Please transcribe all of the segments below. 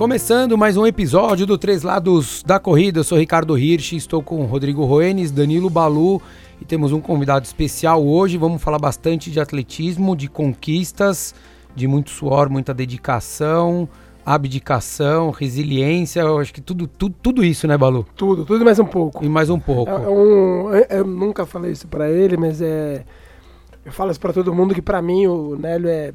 Começando mais um episódio do Três Lados da Corrida, eu sou Ricardo Hirsch, estou com Rodrigo Roenes, Danilo Balu e temos um convidado especial hoje. Vamos falar bastante de atletismo, de conquistas, de muito suor, muita dedicação, abdicação, resiliência, eu acho que tudo, tudo, tudo isso, né, Balu? Tudo, tudo e mais um pouco. E mais um pouco. É, é um, eu, eu nunca falei isso pra ele, mas é. Eu falo isso pra todo mundo que pra mim o Nélio é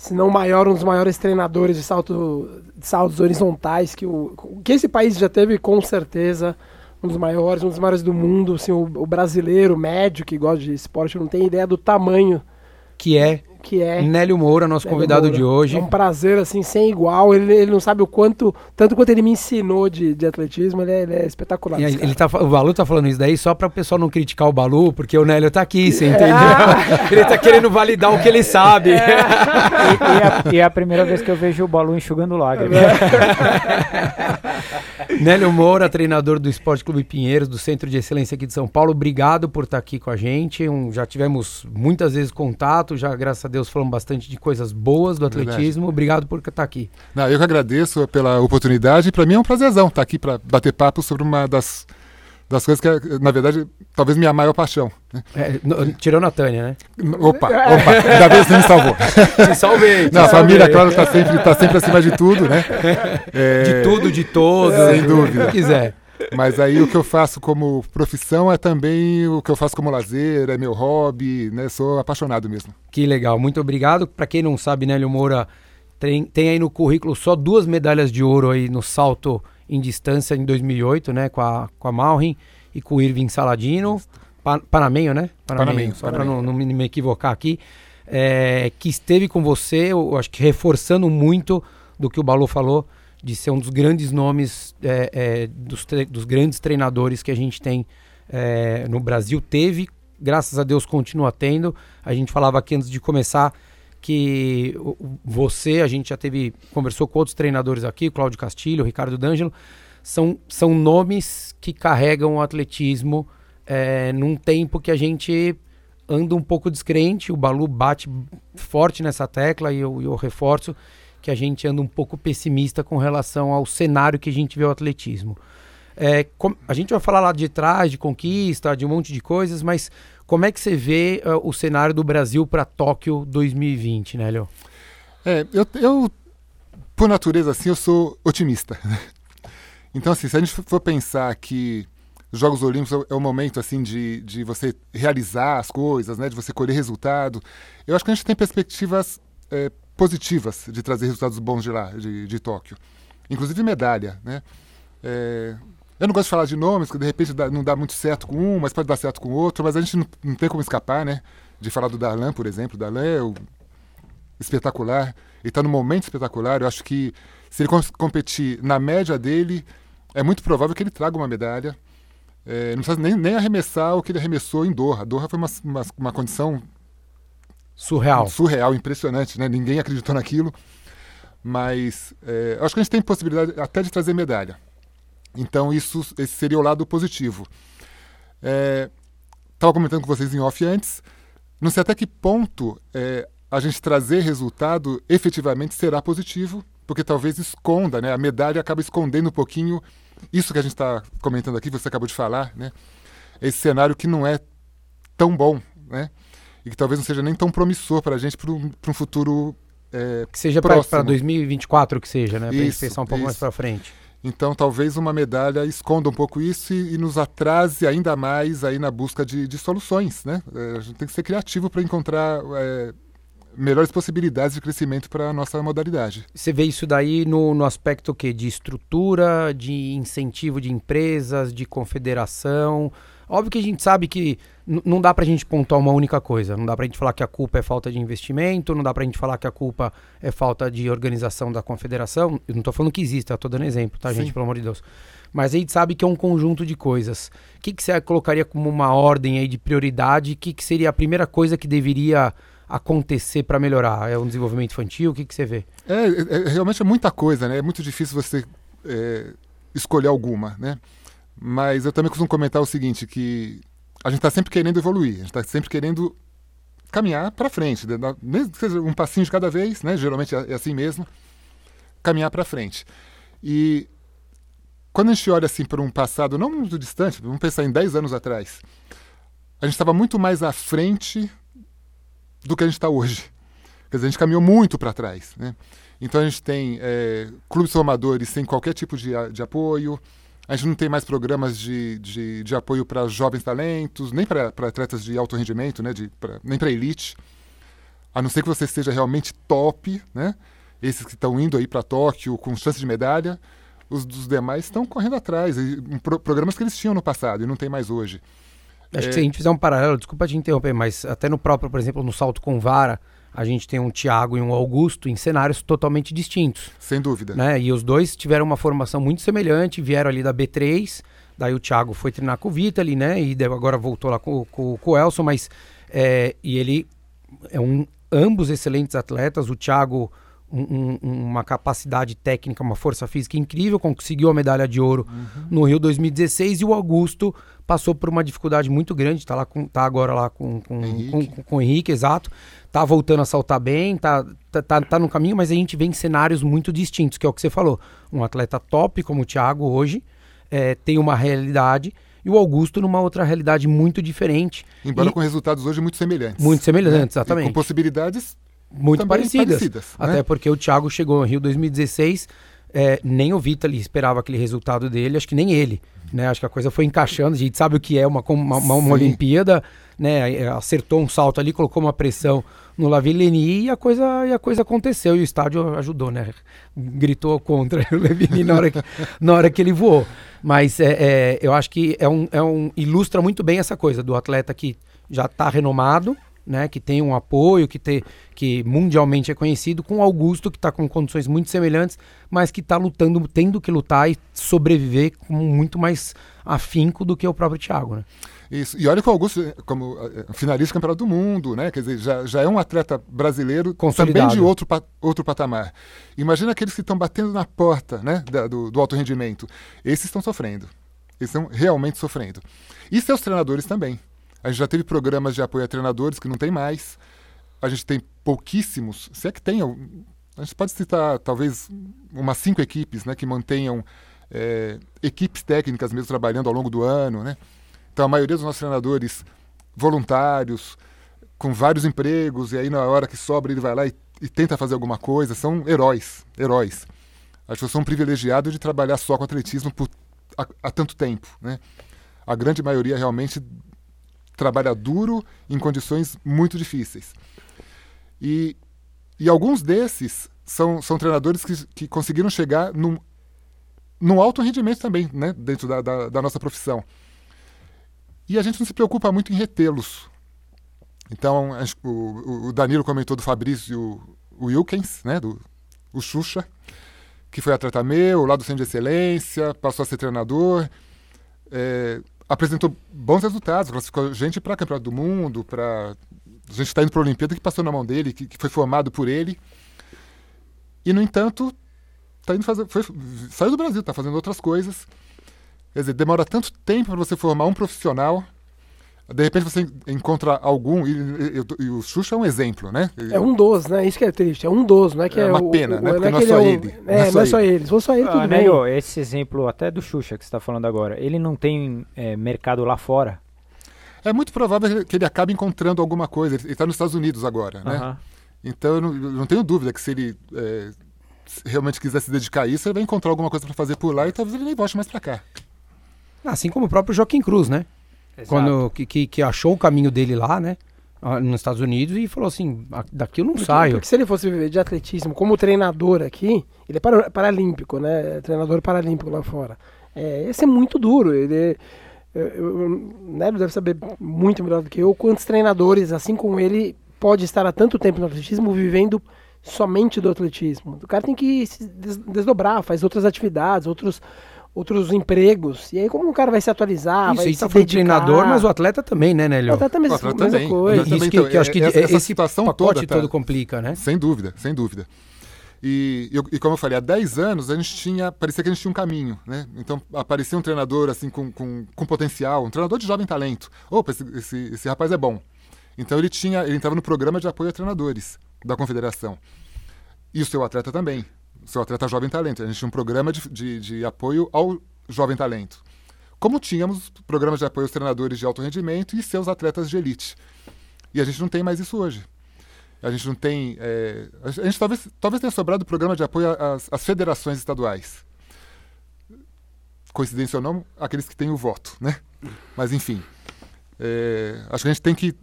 se não maior, um dos maiores treinadores de, salto, de saltos horizontais que, o, que esse país já teve, com certeza. Um dos maiores, um dos maiores do mundo. Assim, o, o brasileiro médio que gosta de esporte não tem ideia do tamanho que é que é Nélio Moura, nosso Nélio convidado Moura. de hoje. É um prazer, assim, sem igual. Ele, ele não sabe o quanto, tanto quanto ele me ensinou de, de atletismo, ele é, ele é espetacular. ele tá, o Balu tá falando isso daí só para o pessoal não criticar o Balu, porque o Nélio tá aqui, você é. entendeu? ele tá querendo validar o que ele sabe. É. E, e, a, e, é a primeira vez que eu vejo o Balu enxugando lágrimas. Nélio Moura, treinador do Esporte Clube Pinheiros, do Centro de Excelência aqui de São Paulo. Obrigado por estar aqui com a gente. Um, já tivemos muitas vezes contato, já graças a Deus falamos bastante de coisas boas do atletismo. Verdade. Obrigado por estar aqui. Não, eu que agradeço pela oportunidade. Para mim é um prazerzão estar aqui para bater papo sobre uma das das coisas que, é, na verdade, talvez minha maior paixão. Né? É, no, tirou na Tânia, né? Opa, opa, ainda bem que você me salvou. Te salvei. Te Não, a família, claro, está sempre, tá sempre acima de tudo, né? É, de tudo, de todos. Sem dúvida. Se quiser. Mas aí o que eu faço como profissão é também o que eu faço como lazer, é meu hobby, né? Sou apaixonado mesmo. Que legal, muito obrigado. Para quem não sabe, Nélio Moura tem, tem aí no currículo só duas medalhas de ouro aí no salto em distância em 2008, né, com a, com a Malrin e com o Irving Saladino, pa, Panamenho, né? Panamenho, só para não, não, me equivocar aqui, é, que esteve com você, eu acho que reforçando muito do que o Balu falou, de ser um dos grandes nomes, é, é, dos, dos, grandes treinadores que a gente tem é, no Brasil. Teve, graças a Deus continua tendo. A gente falava aqui antes de começar que você, a gente já teve, conversou com outros treinadores aqui, Cláudio Castilho, Ricardo D'Angelo, são, são nomes que carregam o atletismo é, num tempo que a gente anda um pouco descrente, o Balu bate forte nessa tecla e eu, eu reforço que a gente anda um pouco pessimista com relação ao cenário que a gente vê o atletismo. É, com, a gente vai falar lá de trás, de conquista, de um monte de coisas, mas como é que você vê uh, o cenário do Brasil para Tóquio 2020, né, Léo? É, eu, eu, por natureza, assim, eu sou otimista. Então, assim, se a gente for pensar que os Jogos Olímpicos é o momento, assim, de, de você realizar as coisas, né, de você colher resultado, eu acho que a gente tem perspectivas é, positivas de trazer resultados bons de lá, de, de Tóquio. Inclusive medalha, né? É, eu não gosto de falar de nomes, que de repente não dá muito certo com um, mas pode dar certo com outro, mas a gente não, não tem como escapar, né? De falar do Darlan, por exemplo. O Darlan é o espetacular, ele está no momento espetacular. Eu acho que se ele competir na média dele, é muito provável que ele traga uma medalha. É, não precisa nem, nem arremessar o que ele arremessou em Doha. Doha foi uma, uma, uma condição surreal, surreal, impressionante, né? Ninguém acreditou naquilo. Mas é, acho que a gente tem possibilidade até de trazer medalha. Então, isso esse seria o lado positivo. Estava é, comentando com vocês em off antes. Não sei até que ponto é, a gente trazer resultado efetivamente será positivo, porque talvez esconda, né? A medalha acaba escondendo um pouquinho isso que a gente está comentando aqui, você acabou de falar, né? Esse cenário que não é tão bom, né? E que talvez não seja nem tão promissor para a gente para um, futuro é, que seja para 2024 que seja, né? Para pensar um pouco isso. mais para frente. Então, talvez uma medalha esconda um pouco isso e, e nos atrase ainda mais aí na busca de, de soluções, né? É, a gente tem que ser criativo para encontrar é, melhores possibilidades de crescimento para a nossa modalidade. Você vê isso daí no, no aspecto que de estrutura, de incentivo de empresas, de confederação, Óbvio que a gente sabe que não dá pra gente pontuar uma única coisa. Não dá pra gente falar que a culpa é falta de investimento, não dá pra gente falar que a culpa é falta de organização da confederação. Eu não tô falando que existe, eu tô dando exemplo, tá, Sim. gente? Pelo amor de Deus. Mas a gente sabe que é um conjunto de coisas. O que, que você colocaria como uma ordem aí de prioridade? O que, que seria a primeira coisa que deveria acontecer para melhorar? É um desenvolvimento infantil? O que, que você vê? É, é, é realmente é muita coisa, né? É muito difícil você é, escolher alguma, né? Mas eu também costumo comentar o seguinte, que a gente está sempre querendo evoluir, a gente está sempre querendo caminhar para frente, mesmo que seja um passinho de cada vez, né? Geralmente é, é assim mesmo. caminhar para frente. E quando a gente olha assim para um passado não muito distante, vamos pensar em 10 anos atrás, a gente estava muito mais à frente do que a gente está hoje. Quer dizer, a gente caminhou muito para trás. Né? Então a gente tem é, clubes formadores sem qualquer tipo de, de apoio, a gente não tem mais programas de, de, de apoio para jovens talentos, nem para atletas de alto rendimento, né? de, pra, nem para elite. A não ser que você seja realmente top, né? esses que estão indo aí para Tóquio com chance de medalha, os dos demais estão correndo atrás. E, pro, programas que eles tinham no passado e não tem mais hoje. Acho é... que se a gente fizer um paralelo, desculpa te interromper, mas até no próprio, por exemplo, no salto com vara, a gente tem um Thiago e um Augusto em cenários totalmente distintos. Sem dúvida. Né? E os dois tiveram uma formação muito semelhante, vieram ali da B3, daí o Thiago foi treinar com o Vitali, né? E agora voltou lá com, com, com o Elson, mas é, e ele é um ambos excelentes atletas, o Thiago um, um, uma capacidade técnica, uma força física incrível, conseguiu a medalha de ouro uhum. no Rio 2016 e o Augusto passou por uma dificuldade muito grande, está lá com, tá agora lá com, com, Henrique. Com, com, com, o Henrique, exato. Tá voltando a saltar bem, tá, tá, tá, tá, no caminho, mas a gente vê em cenários muito distintos, que é o que você falou. Um atleta top como o Thiago hoje é, tem uma realidade e o Augusto numa outra realidade muito diferente. Embora e, com resultados hoje muito semelhantes. Muito semelhantes, né? exatamente. E com possibilidades muito parecidas. parecidas né? Até porque o Thiago chegou em Rio 2016, é, nem o Vitali esperava aquele resultado dele, acho que nem ele. Né? Acho que a coisa foi encaixando, a gente sabe o que é uma, uma, uma, uma Olimpíada, né? É, acertou um salto ali, colocou uma pressão no Lavillenie e a coisa, e a coisa aconteceu. E o estádio ajudou, né? Gritou contra o Lavillenie na hora que, na hora que ele voou. Mas é, é, eu acho que é um, é um, ilustra muito bem essa coisa do atleta que já está renomado, né, que tem um apoio, que, tem, que mundialmente é conhecido, com Augusto, que está com condições muito semelhantes, mas que está lutando, tendo que lutar e sobreviver com muito mais afinco do que o próprio Thiago. Né? Isso. E olha que o Augusto, como eh, finalista do Campeonato do Mundo, né? Quer dizer, já, já é um atleta brasileiro também de outro, outro patamar. Imagina aqueles que estão batendo na porta né, da, do, do alto rendimento. Esses estão sofrendo. Eles estão realmente sofrendo. E seus treinadores também. A gente já teve programas de apoio a treinadores que não tem mais. A gente tem pouquíssimos, se é que tem, a gente pode citar talvez umas cinco equipes né, que mantenham é, equipes técnicas mesmo trabalhando ao longo do ano. Né? Então a maioria dos nossos treinadores voluntários, com vários empregos, e aí na hora que sobra ele vai lá e, e tenta fazer alguma coisa, são heróis, heróis. Acho que eu sou um privilegiado de trabalhar só com atletismo por, há, há tanto tempo. Né? A grande maioria realmente trabalha duro em condições muito difíceis. E, e alguns desses são, são treinadores que, que conseguiram chegar num, num alto rendimento também, né, dentro da, da, da nossa profissão. E a gente não se preocupa muito em retê-los. Então, o, o, Danilo comentou do Fabrício Wilkins, né, do o Xuxa, que foi atleta meu, lá do Centro de Excelência, passou a ser treinador. É, apresentou bons resultados, classificou gente para campeonato do mundo, para gente está indo para a Olimpíada que passou na mão dele, que, que, foi formado por ele. E no entanto, tá indo fazer, foi, saiu do Brasil, está fazendo outras coisas. Quer dizer, demora tanto tempo para você formar um profissional de repente você encontra algum, e, e, e, o Xuxa é um exemplo, né? É um dos, né? Isso que é triste, é um dos, não é que é, é uma o, pena, o, né? Porque não é, é só ele. É, não é só ele. Se fosse só ele, tudo ah, bem. Né, esse exemplo até do Xuxa que você está falando agora, ele não tem é, mercado lá fora? É muito provável que ele acabe encontrando alguma coisa. Ele está nos Estados Unidos agora, né? Uh -huh. Então eu não, eu não, tenho dúvida que se ele é, realmente quiser se dedicar a isso, ele vai encontrar alguma coisa para fazer por lá e talvez ele nem volte mais para cá. Assim como o próprio Joaquim Cruz, né? Exato. Quando que, que, achou o caminho dele lá, né? Nos Estados Unidos e falou assim: daqui eu não porque, saio. Porque se ele fosse viver de atletismo como treinador aqui, ele é para, paralímpico, né? É treinador paralímpico lá fora. É, esse é muito duro. Ele, eu, né, deve saber muito melhor do que eu quantos treinadores, assim como ele, pode estar há tanto tempo no atletismo vivendo somente do atletismo. O cara tem que se desdobrar, faz outras atividades, outros outros empregos. E aí, como o cara vai se atualizar? Isso, vai se tá foi treinador, mas o atleta também, né, Nélio? O atleta também, o atleta mesma também. coisa. Isso que, então, que, eu acho que essa, esse situação pacote toda, tá, todo complica, né? Sem dúvida, sem dúvida. E, e, como eu falei, há 10 anos a gente tinha, parecia que a gente tinha um caminho, né? Então aparecia um treinador assim com, com, com potencial, um treinador de jovem talento. Opa, esse, esse, esse rapaz é bom. Então ele tinha, ele entrava no programa de apoio a treinadores da confederação. E o seu atleta também. Seu atleta jovem talento. A gente tinha um programa de, de, de apoio ao jovem talento. Como tínhamos programas de apoio aos treinadores de alto rendimento e seus atletas de elite. E a gente não tem mais isso hoje. A gente não tem. É, a gente talvez, talvez tenha sobrado programa de apoio às, às federações estaduais. Coincidência ou não, aqueles que têm o voto, né? Mas enfim. É, acho que a gente tem que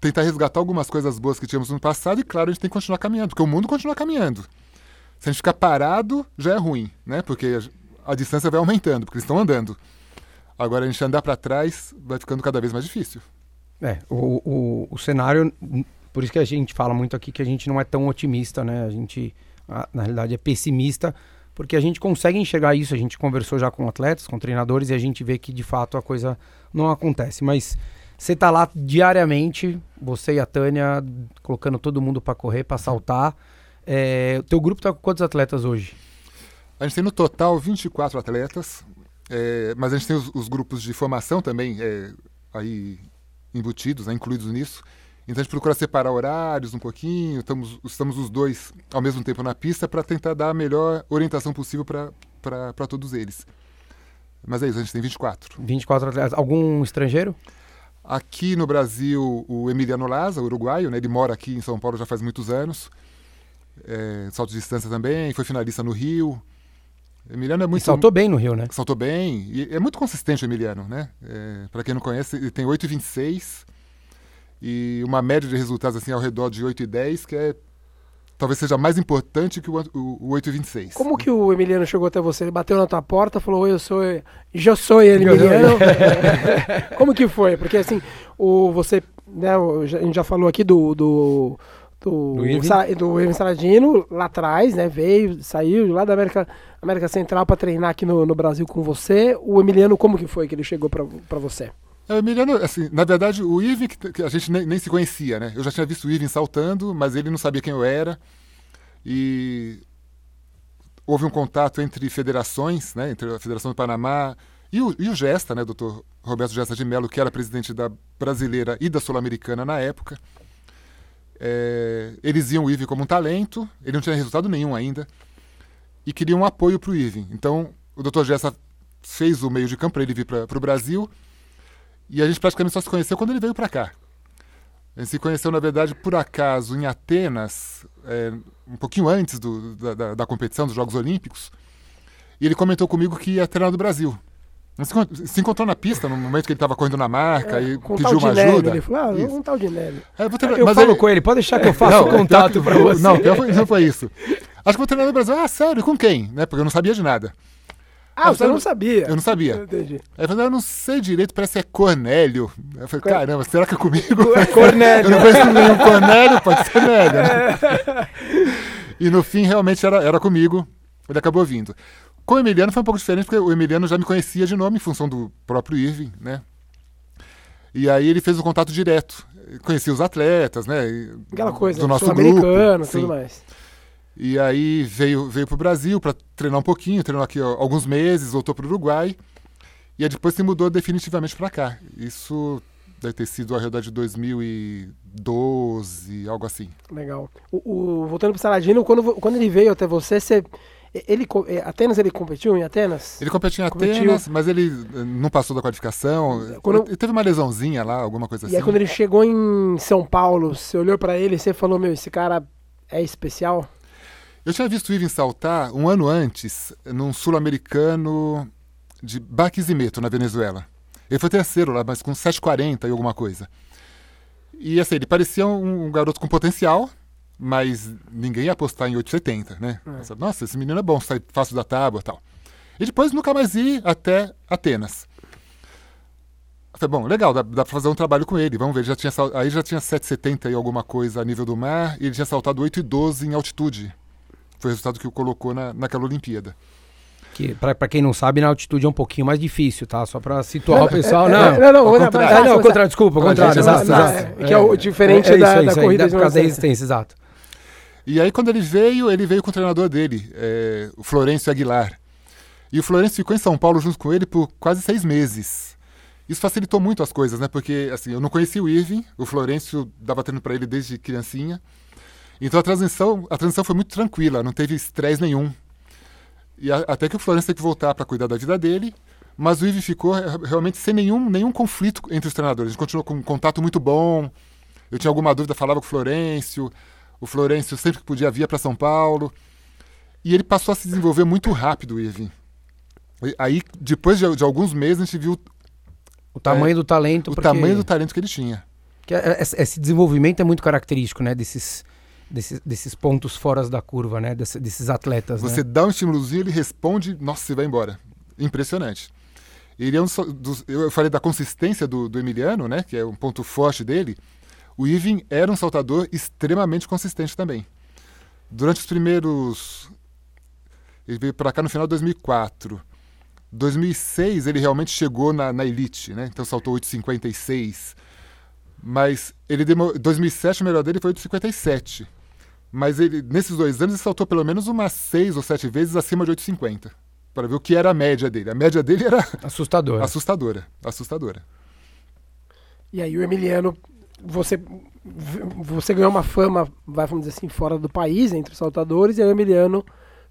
tentar resgatar algumas coisas boas que tínhamos no passado e, claro, a gente tem que continuar caminhando, porque o mundo continua caminhando. Se a gente ficar parado, já é ruim, né? Porque a, a distância vai aumentando, porque eles estão andando. Agora, a gente andar para trás vai ficando cada vez mais difícil. É, o, o, o cenário, por isso que a gente fala muito aqui que a gente não é tão otimista, né? A gente, a, na realidade, é pessimista, porque a gente consegue enxergar isso. A gente conversou já com atletas, com treinadores, e a gente vê que de fato a coisa não acontece. Mas você tá lá diariamente, você e a Tânia, colocando todo mundo para correr, para saltar. É, o teu grupo tá com quantos atletas hoje? A gente tem no total 24 atletas, é, mas a gente tem os, os grupos de formação também é, aí embutidos, né, incluídos nisso. Então a gente procura separar horários um pouquinho, estamos, estamos os dois ao mesmo tempo na pista para tentar dar a melhor orientação possível para todos eles. Mas é isso, a gente tem 24. 24 atletas. Algum estrangeiro? Aqui no Brasil, o Emiliano Laza, uruguaio, né? ele mora aqui em São Paulo já faz muitos anos. É, salto de distância também, foi finalista no Rio. Emiliano é muito. E saltou bem no Rio, né? Saltou bem. E é muito consistente o Emiliano, né? É, Para quem não conhece, ele tem 8,26 e uma média de resultados assim ao redor de 8,10, que é talvez seja mais importante que o, o, o 8,26. Como que o Emiliano chegou até você? Ele bateu na tua porta, falou: Oi, eu sou. Eu sou Emiliano. Como que foi? Porque assim, o, você. Né, a gente já falou aqui do, do do, do Irving Saladino lá atrás, né? Veio, saiu lá da América, América Central para treinar aqui no, no Brasil com você. O Emiliano, como que foi que ele chegou para você? É, o Emiliano, assim, na verdade, o Irving, que a gente nem, nem, se conhecia, né? Eu já tinha visto o Irving saltando, mas ele não sabia quem eu era. E houve um contato entre federações, né? Entre a Federação do Panamá e o, e o Gesta, né? Doutor Roberto Gesta de Mello, que era presidente da brasileira e da sul-americana na época. É, eles viam o Irving como um talento, ele não tinha resultado nenhum ainda, e queriam um apoio para o Irving. Então, o Dr. Gessa fez o meio de campo para ele vir para o Brasil, e a gente praticamente só se conheceu quando ele veio para cá. A gente se conheceu, na verdade, por acaso, em Atenas, é, um pouquinho antes do, da, da, competição dos Jogos Olímpicos, e ele comentou comigo que ia treinar no Brasil. Se encontrou na pista no momento que ele estava correndo na marca é, e pediu uma ajuda. Ele falou, ah, um tal de Nélio. É, eu, eu falo ele... com ele, pode deixar que eu faça o contato para você. Não, não foi isso. Acho que vou treinar no Brasil. Ah, sério, com quem? Né? Porque eu não sabia de nada. Ah, você não sabia? Eu não sabia. Eu entendi. Aí eu falei, eu não sei direito, parece que é Cornélio. Eu falei, caramba, será que é comigo? É Cornélio. eu não conheço nenhum Cornélio, pode ser Nélio. Né? E no fim, realmente, era, era comigo. Ele acabou vindo. Com o Emiliano foi um pouco diferente, porque o Emiliano já me conhecia de nome em função do próprio Irving, né? E aí ele fez o um contato direto. Conhecia os atletas, né? Aquela coisa, do nosso grupo. tudo mais. E aí veio, veio para o Brasil para treinar um pouquinho, treinou aqui ó, alguns meses, voltou para o Uruguai. E aí depois se mudou definitivamente para cá. Isso deve ter sido ao redor de 2012, algo assim. Legal. O, o voltando para o Saladino, quando, quando ele veio até você, você ele, é, Atenas, ele competiu em Atenas? Ele competiu em Atenas, competiu. mas ele eh, não passou da qualificação. Quando, ele teve uma lesãozinha lá, alguma coisa e assim. E aí quando ele chegou em São Paulo, você olhou para ele e você falou, meu, esse cara é especial? Eu tinha visto o Ivan saltar um ano antes, num sul-americano de Barquisimeto, na Venezuela. Ele foi terceiro lá, mas com 7,40 e alguma coisa. E assim, ele parecia um garoto com potencial, mas ninguém ia apostar em 8,70, né? É. Nossa, esse menino é bom, sai fácil da tábua e tal. E depois nunca mais ir até Atenas. Falei, bom, legal, dá, dá pra fazer um trabalho com ele. Vamos ver, já tinha, aí já tinha 7,70 e alguma coisa a nível do mar, e ele tinha saltado 8,12 em altitude. Foi o resultado que o colocou na, naquela Olimpíada. Que, pra, pra quem não sabe, na altitude é um pouquinho mais difícil, tá? Só pra situar o pessoal. Não, não, não, ao contrário. Não, não, contrário, desculpa, ao contrário, exato, exato. Que é o diferente é, é da, isso, da corrida de por causa da resistência, exato. E aí, quando ele veio, ele veio com o treinador dele, é, o Florencio Aguilar. E o Florencio ficou em São Paulo junto com ele por quase seis meses. Isso facilitou muito as coisas, né? Porque, assim, eu não conhecia o Irving, o Florencio dava treino para ele desde criancinha. Então a transição, a transição foi muito tranquila, não teve estresse nenhum. E a, até que o Florencio teve que voltar para cuidar da vida dele, mas o Ive ficou realmente sem nenhum, nenhum conflito entre os treinadores. A gente continuou com um contato muito bom. Eu tinha alguma dúvida, falava com o Florencio. O Florencio sempre que podia via para São Paulo. E ele passou a se desenvolver muito rápido, Irving. Aí, depois de, de, alguns meses, a gente viu o tamanho é, do talento. O porque... tamanho do talento que ele tinha. Que é, esse desenvolvimento é muito característico, né? Desses, desses, desses pontos fora da curva, né? Desse, desses atletas. Você né? dá um estímulozinho, ele responde, nossa, você vai embora. Impressionante. Ele é um dos, eu falei da consistência do, do Emiliano, né? Que é um ponto forte dele. O Irving era um saltador extremamente consistente também. Durante os primeiros. Ele veio para cá no final de 2004. 2006 ele realmente chegou na, na elite, né? Então saltou 8,56. Mas ele demorou. 2007 o melhor dele foi 8,57. Mas ele, nesses dois anos ele saltou pelo menos umas seis ou sete vezes acima de 8,50. Para ver o que era a média dele. A média dele era. Assustadora. Assustadora. Assustadora. E aí o Emiliano, você, você ganhou uma fama, vai, vamos dizer assim, fora do país, entre os saltadores, e aí o Emiliano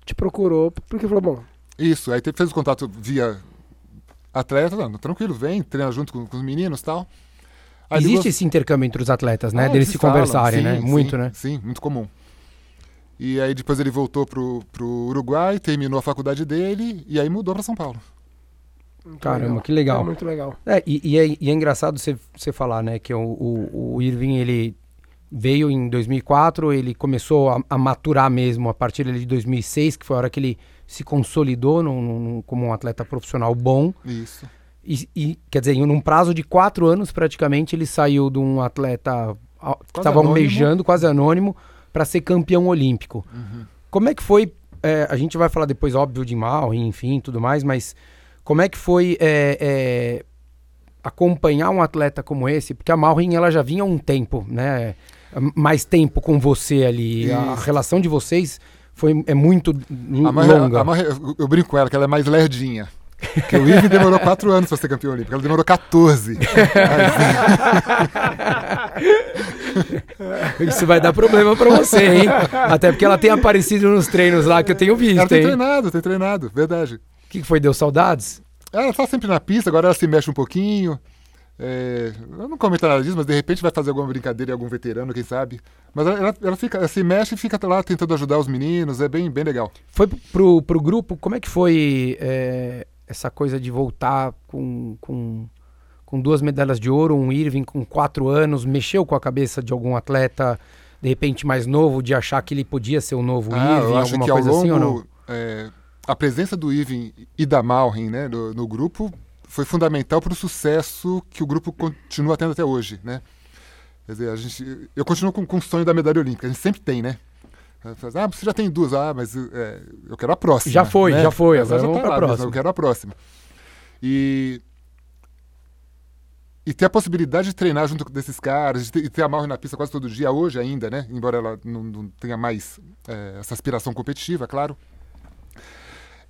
te procurou, porque falou, bom, isso, aí fez o contato via atleta, não, tranquilo, vem, treina junto com, com os meninos e tal. Aí Existe esse intercâmbio entre os atletas, né? Ah, Deles se falam, conversarem, sim, né? Muito, sim, né? Sim, muito comum. E aí depois ele voltou pro, pro Uruguai, terminou a faculdade dele e aí mudou para São Paulo. Muito Caramba, legal. que legal. É muito legal. É, e, e, é, e é engraçado você, você falar, né? Que o, o, o Irving, ele veio em 2004, ele começou a, a, maturar mesmo a partir de 2006, que foi a hora que ele se consolidou num, num, como um atleta profissional bom. Isso. E, e, quer dizer, num prazo de quatro anos, praticamente, ele saiu de um atleta que estava almejando, quase anônimo, para ser campeão olímpico. Uhum. Como é que foi? É, a gente vai falar depois, óbvio, de mal, enfim, tudo mais, mas como é que foi é, é, acompanhar um atleta como esse? Porque a Malrin, ela já vinha há um tempo, né? Mais tempo com você ali. Isso. A relação de vocês foi, é muito a longa. A eu brinco com ela, que ela é mais lerdinha. Porque o Ivan demorou 4 anos para ser campeão olímpico, ela demorou 14. Isso vai dar problema para você, hein? Até porque ela tem aparecido nos treinos lá que eu tenho visto, ela tem hein? treinado, tem treinado, verdade. O que, que foi? Deu saudades? Ela tá sempre na pista, agora ela se mexe um pouquinho. É, eu não comento nada disso, mas de repente vai fazer alguma brincadeira em algum veterano, quem sabe. Mas ela, ela, fica, ela se mexe e fica lá tentando ajudar os meninos, é bem, bem legal. Foi pro, pro grupo, como é que foi é, essa coisa de voltar com, com, com duas medalhas de ouro, um Irving com quatro anos, mexeu com a cabeça de algum atleta, de repente mais novo, de achar que ele podia ser o novo ah, Irving, alguma coisa longo, assim ou não? É, a presença do Irving e da Malrin né, no, no grupo foi fundamental para o sucesso que o grupo continua tendo até hoje, né? Quer dizer, a gente, eu continuo com, com o sonho da medalha olímpica, a gente sempre tem, né? Ah, você já tem duas, ah, mas é, eu quero a próxima. Já foi, né? já foi, agora já vamos tá para a próxima. Eu quero a próxima. E, e ter a possibilidade de treinar junto desses caras, de ter, de ter a Mauro na pista quase todo dia, hoje ainda, né? Embora ela não, não tenha mais é, essa aspiração competitiva, claro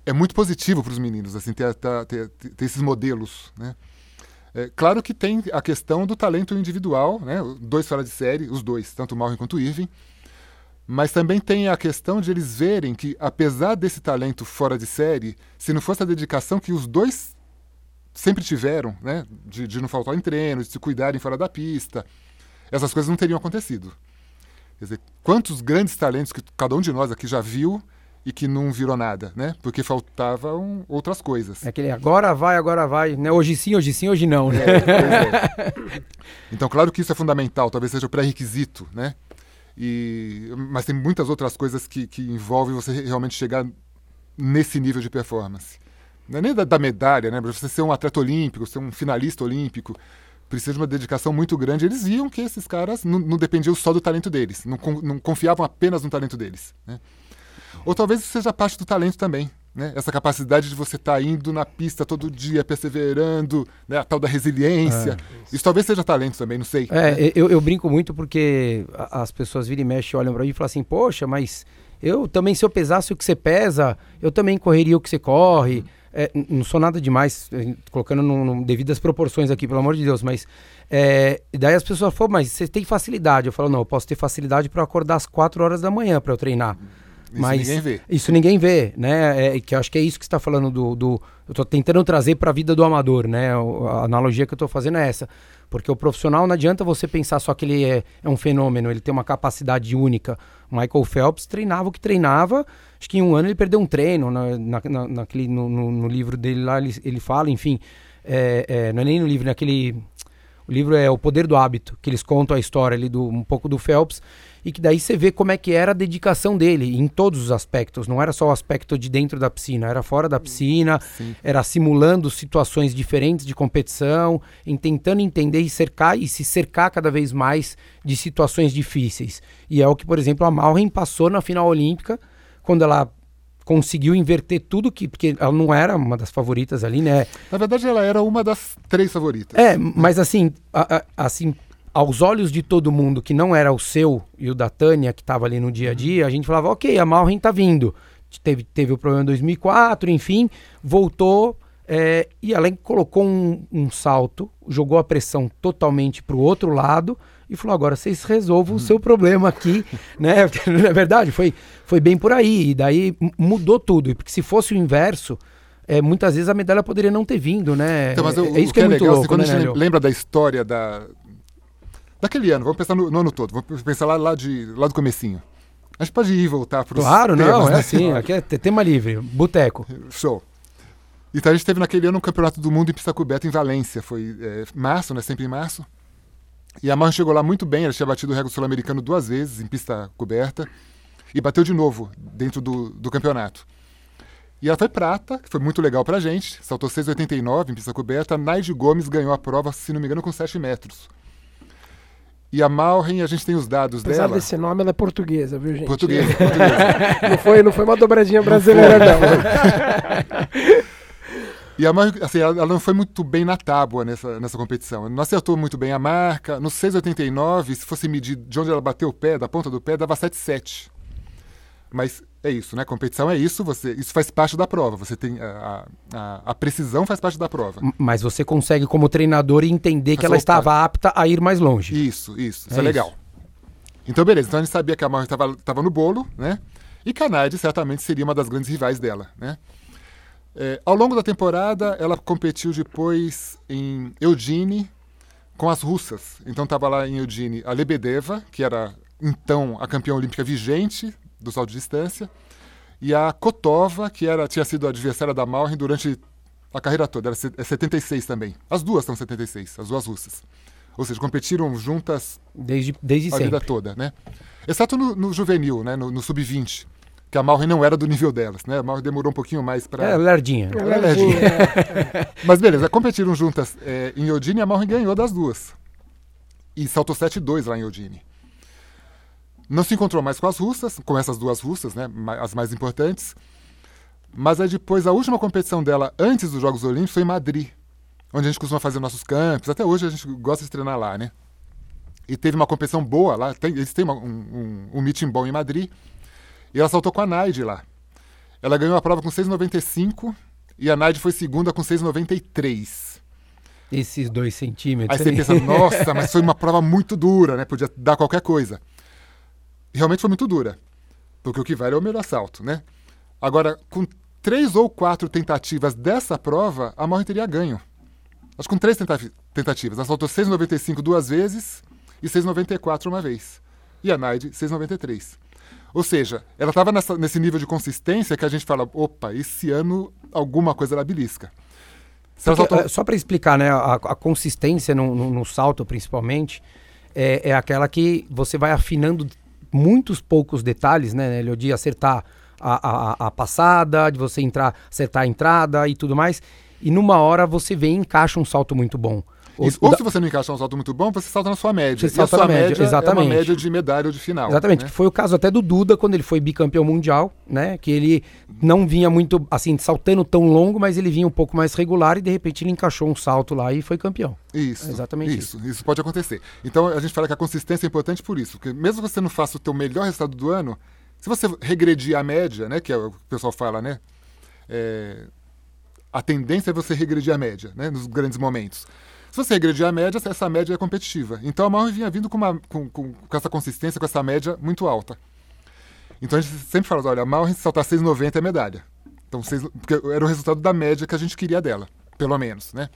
é muito positivo para os meninos, assim, ter, ter, ter, ter, esses modelos, né? É, claro que tem a questão do talento individual, né? Dois fora de série, os dois, tanto Malvin quanto Irving. Mas também tem a questão de eles verem que, apesar desse talento fora de série, se não fosse a dedicação que os dois sempre tiveram, né? De, de não faltar em treino, de se cuidarem fora da pista, essas coisas não teriam acontecido. Quer dizer, quantos grandes talentos que cada um de nós aqui já viu e que não virou nada, né? Porque faltavam outras coisas. É aquele agora vai, agora vai, né? Hoje sim, hoje sim, hoje não, né? É, é. Então, claro que isso é fundamental, talvez seja o pré-requisito, né? E, mas tem muitas outras coisas que, que envolvem você realmente chegar nesse nível de performance. Não é nem da, da medalha, né? Para você ser um atleta olímpico, ser um finalista olímpico, precisa de uma dedicação muito grande. Eles viam que esses caras não, não dependiam só do talento deles, não, não confiavam apenas no talento deles, né? Ou talvez isso seja parte do talento também. Né? Essa capacidade de você estar tá indo na pista todo dia, perseverando, né? a tal da resiliência. É. Isso talvez seja talento também, não sei. É, né? eu, eu brinco muito porque as pessoas viram e mexem, olham para mim e falam assim, poxa, mas eu também, se eu pesasse o que você pesa, eu também correria o que você corre. é, não sou nada demais, eh, colocando num, num devidas proporções aqui, pelo amor de Deus, mas é, daí as pessoas falam, mas você tem facilidade? Eu falo, não, eu posso ter facilidade para acordar às 4 horas da manhã para eu treinar. Isso Mas ninguém vê. Isso ninguém vê, né? É, que eu acho que é isso que você está falando do, do. Eu estou tentando trazer para a vida do amador, né? A analogia que eu estou fazendo é essa. Porque o profissional não adianta você pensar só que ele é, é um fenômeno, ele tem uma capacidade única. Michael Phelps treinava o que treinava, acho que em um ano ele perdeu um treino. Na, na- naquele, no, no- no livro dele lá, ele, ele fala, enfim. é, é, não é nem no livro, naquele. O livro é O Poder do Hábito, que eles contam a história ali do um pouco do Phelps e que daí você vê como é que era a dedicação dele em todos os aspectos. Não era só o aspecto de dentro da piscina, era fora da piscina, Sim. era simulando situações diferentes de competição, em tentando entender e cercar e se cercar cada vez mais de situações difíceis. E é o que, por exemplo, a Malren passou na final olímpica, quando ela conseguiu inverter tudo que porque ela não era uma das favoritas ali, né? Na verdade, ela era uma das três favoritas. É, mas assim, a- a- assim, aos olhos de todo mundo que não era o seu e o da Tânia, que estava ali no dia a dia, a gente falava, ok, a Malren tá vindo. Teve, teve o problema em 2004, enfim, voltou é, e ela colocou um, um salto, jogou a pressão totalmente para o outro lado e falou, agora vocês resolvam o seu problema aqui, né? Não é verdade? Foi, foi bem por aí. E daí mudou tudo. Porque se fosse o inverso, é, muitas vezes a medalha poderia não ter vindo, né? Então, mas é, o, é isso o que é, muito legal, assim, louco, quando né, a gente lembra da história da, daquele ano, vamos pensar no, no ano todo, vamos pensar lá, lá, de, lá do comecinho. A gente pode ir e voltar para os Claro, não, temas, é né? assim, aqui é te- tema livre, boteco. Show. Então a gente teve naquele ano um campeonato do mundo em pista coberta em Valência. Foi é, março, né? Sempre em março. E a Marron chegou lá muito bem, ela tinha batido o recorde sul-americano duas vezes em pista coberta. E bateu de novo dentro do, do campeonato. E ela foi prata, que foi muito legal pra gente. Saltou 6,89 em pista coberta. A Naide Gomes ganhou a prova, se não me engano, com 7 metros. E a Malren, a gente tem os dados Apesar dela. desse nome, ela é portuguesa, viu, gente? Portuguesa, portuguesa. Não foi, não foi uma dobradinha brasileira, não. E a Mar- assim, ela, ela não foi muito bem na tábua nessa, nessa competição. Não acertou muito bem a marca. No 6,89, se fosse medir de onde ela bateu o pé, da ponta do pé, dava 7,7. Mas é isso, né? Competição é isso, você, isso faz parte da prova. Você tem a, a, a precisão faz parte da prova. Mas você consegue, como treinador, entender que Mas ela opa. estava apta a ir mais longe. Isso, isso. Isso É é, legal. Então, beleza. Então a gente sabia que a Mar estava no bolo, né? E que a Naide certamente seria uma das grandes rivais dela, né? É, ao longo da temporada, ela competiu depois em Eugene com as russas. Então estava lá em Eugene a Lebedeva, que era então a campeã olímpica vigente do salto de distância, e a Kotova, que era, tinha sido a adversária da Malrin durante a carreira toda. Era se- é 76 também. As duas são 76, as duas russas. Ou seja, competiram juntas Desde, desde a vida sempre. toda, né? Exceto no, no juvenil, né? No, no sub-20, que a Malrin não era do nível delas, né? A Malrin demorou um pouquinho mais para. É, Lerdinha. Ela é Lerdinha. lerdinha. Mas beleza, competiram juntas é, em Eudine e a Malrin ganhou das duas. E saltou 7-2 lá em Eudine. Não se encontrou mais com as russas, com essas duas russas, né? As mais importantes. Mas aí depois, a última competição dela antes dos Jogos Olímpicos foi em Madrid, onde a gente costuma fazer nossos campos. Até hoje a gente gosta de treinar lá, né? E teve uma competição boa lá, tem- eles têm uma- um, um, um meeting bom em Madrid. E ela saltou com a Naide lá. Ela ganhou a prova com 6,95 e a Naide foi segunda com 6,93. Esses dois centímetros. Aí você pensa, nossa, mas foi uma prova muito dura, né? Podia dar qualquer coisa. Realmente foi muito dura. Porque o que vale é o melhor salto, né? Agora, com três ou quatro tentativas dessa prova, a Morre teria ganho. Acho que com três tenta- tentativas. Ela saltou 6,95 duas vezes e 6,94 uma vez. E a Naide, 6,93. Ou seja, ela estava nesse nível de consistência que a gente fala, opa, esse ano alguma coisa ela belisca. Porque, saltou- eh, só para explicar, né, a, a consistência no, no- no salto, principalmente, é, é aquela que você vai afinando muitos poucos detalhes, né, Nélio, de acertar a, a- a passada, de você entrar, acertar a entrada e tudo mais. E numa hora você vem e encaixa um salto muito bom. O- Isso. o Ou da- se você não encaixar um salto muito bom, você salta na sua média. Você e a salta sua na média, é exatamente. uma média de medalha ou de final. Exatamente, né? que foi o caso até do Duda quando ele foi bicampeão mundial, né? Que ele não vinha muito, assim, saltando tão longo, mas ele vinha um pouco mais regular e de repente ele encaixou um salto lá e foi campeão. Isso. É exatamente isso. Isso pode acontecer. Então a gente fala que a consistência é importante por isso. Porque mesmo que você não faça o teu melhor resultado do ano, se você regredir a média, né? Que é o que o pessoal fala, né? é, a tendência é você regredir a média, né, nos grandes momentos. Se você regredir a média, essa média é competitiva. Então a Mallory vinha vindo com, uma, com, com, com, essa consistência, com essa média muito alta. Então a gente sempre fala, olha, a Mallory se saltar 6,90 é medalha. Então, seis, porque era o resultado da média que a gente queria dela, pelo menos, né?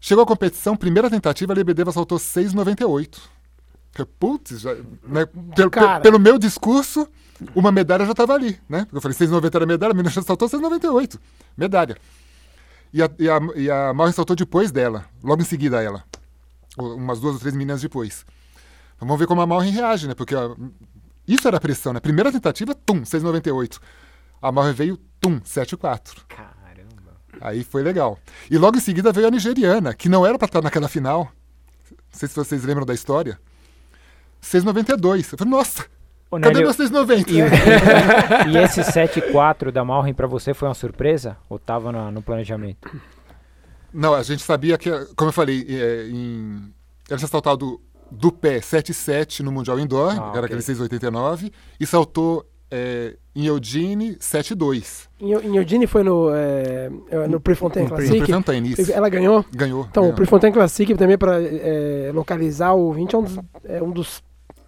Chegou a competição, primeira tentativa, a Lebedeva saltou 6,98. Putz, já, né, pelo, pelo, meu discurso, uma medalha já estava ali, né? Eu falei 6,90 era medalha, a menina saltou 6,98. Medalha. E a, e, a, e a Maureen saltou depois dela, logo em seguida a ela. Umas duas ou três meninas depois. Então, vamos ver como a Maureen reage, né? Porque isso era pressão, né? Primeira tentativa, tum, 6,98. A Maureen veio, tum, 7,4. Caramba. Aí foi legal. E logo em seguida veio a nigeriana, que não era para estar naquela final. Não sei se vocês lembram da história. 6,92. Eu falei, nossa, cadê Nélio, meus 6,90? E, e esse 7,4 da Malrin para você foi uma surpresa? Ou estava no, no, planejamento? Não, a gente sabia que, como eu falei, é, em, ela tinha saltado do pé 7,7 no Mundial Indoor, ah, era okay. aquele 6,89, e saltou é, em Eugene 7-2. Em Eugene foi no, é, é no Prefontaine Classic? No Prefontaine, isso. Ela ganhou? Ganhou. Então, ganhou. o Prefontaine Classic também para é, localizar o 20 é um dos, é um dos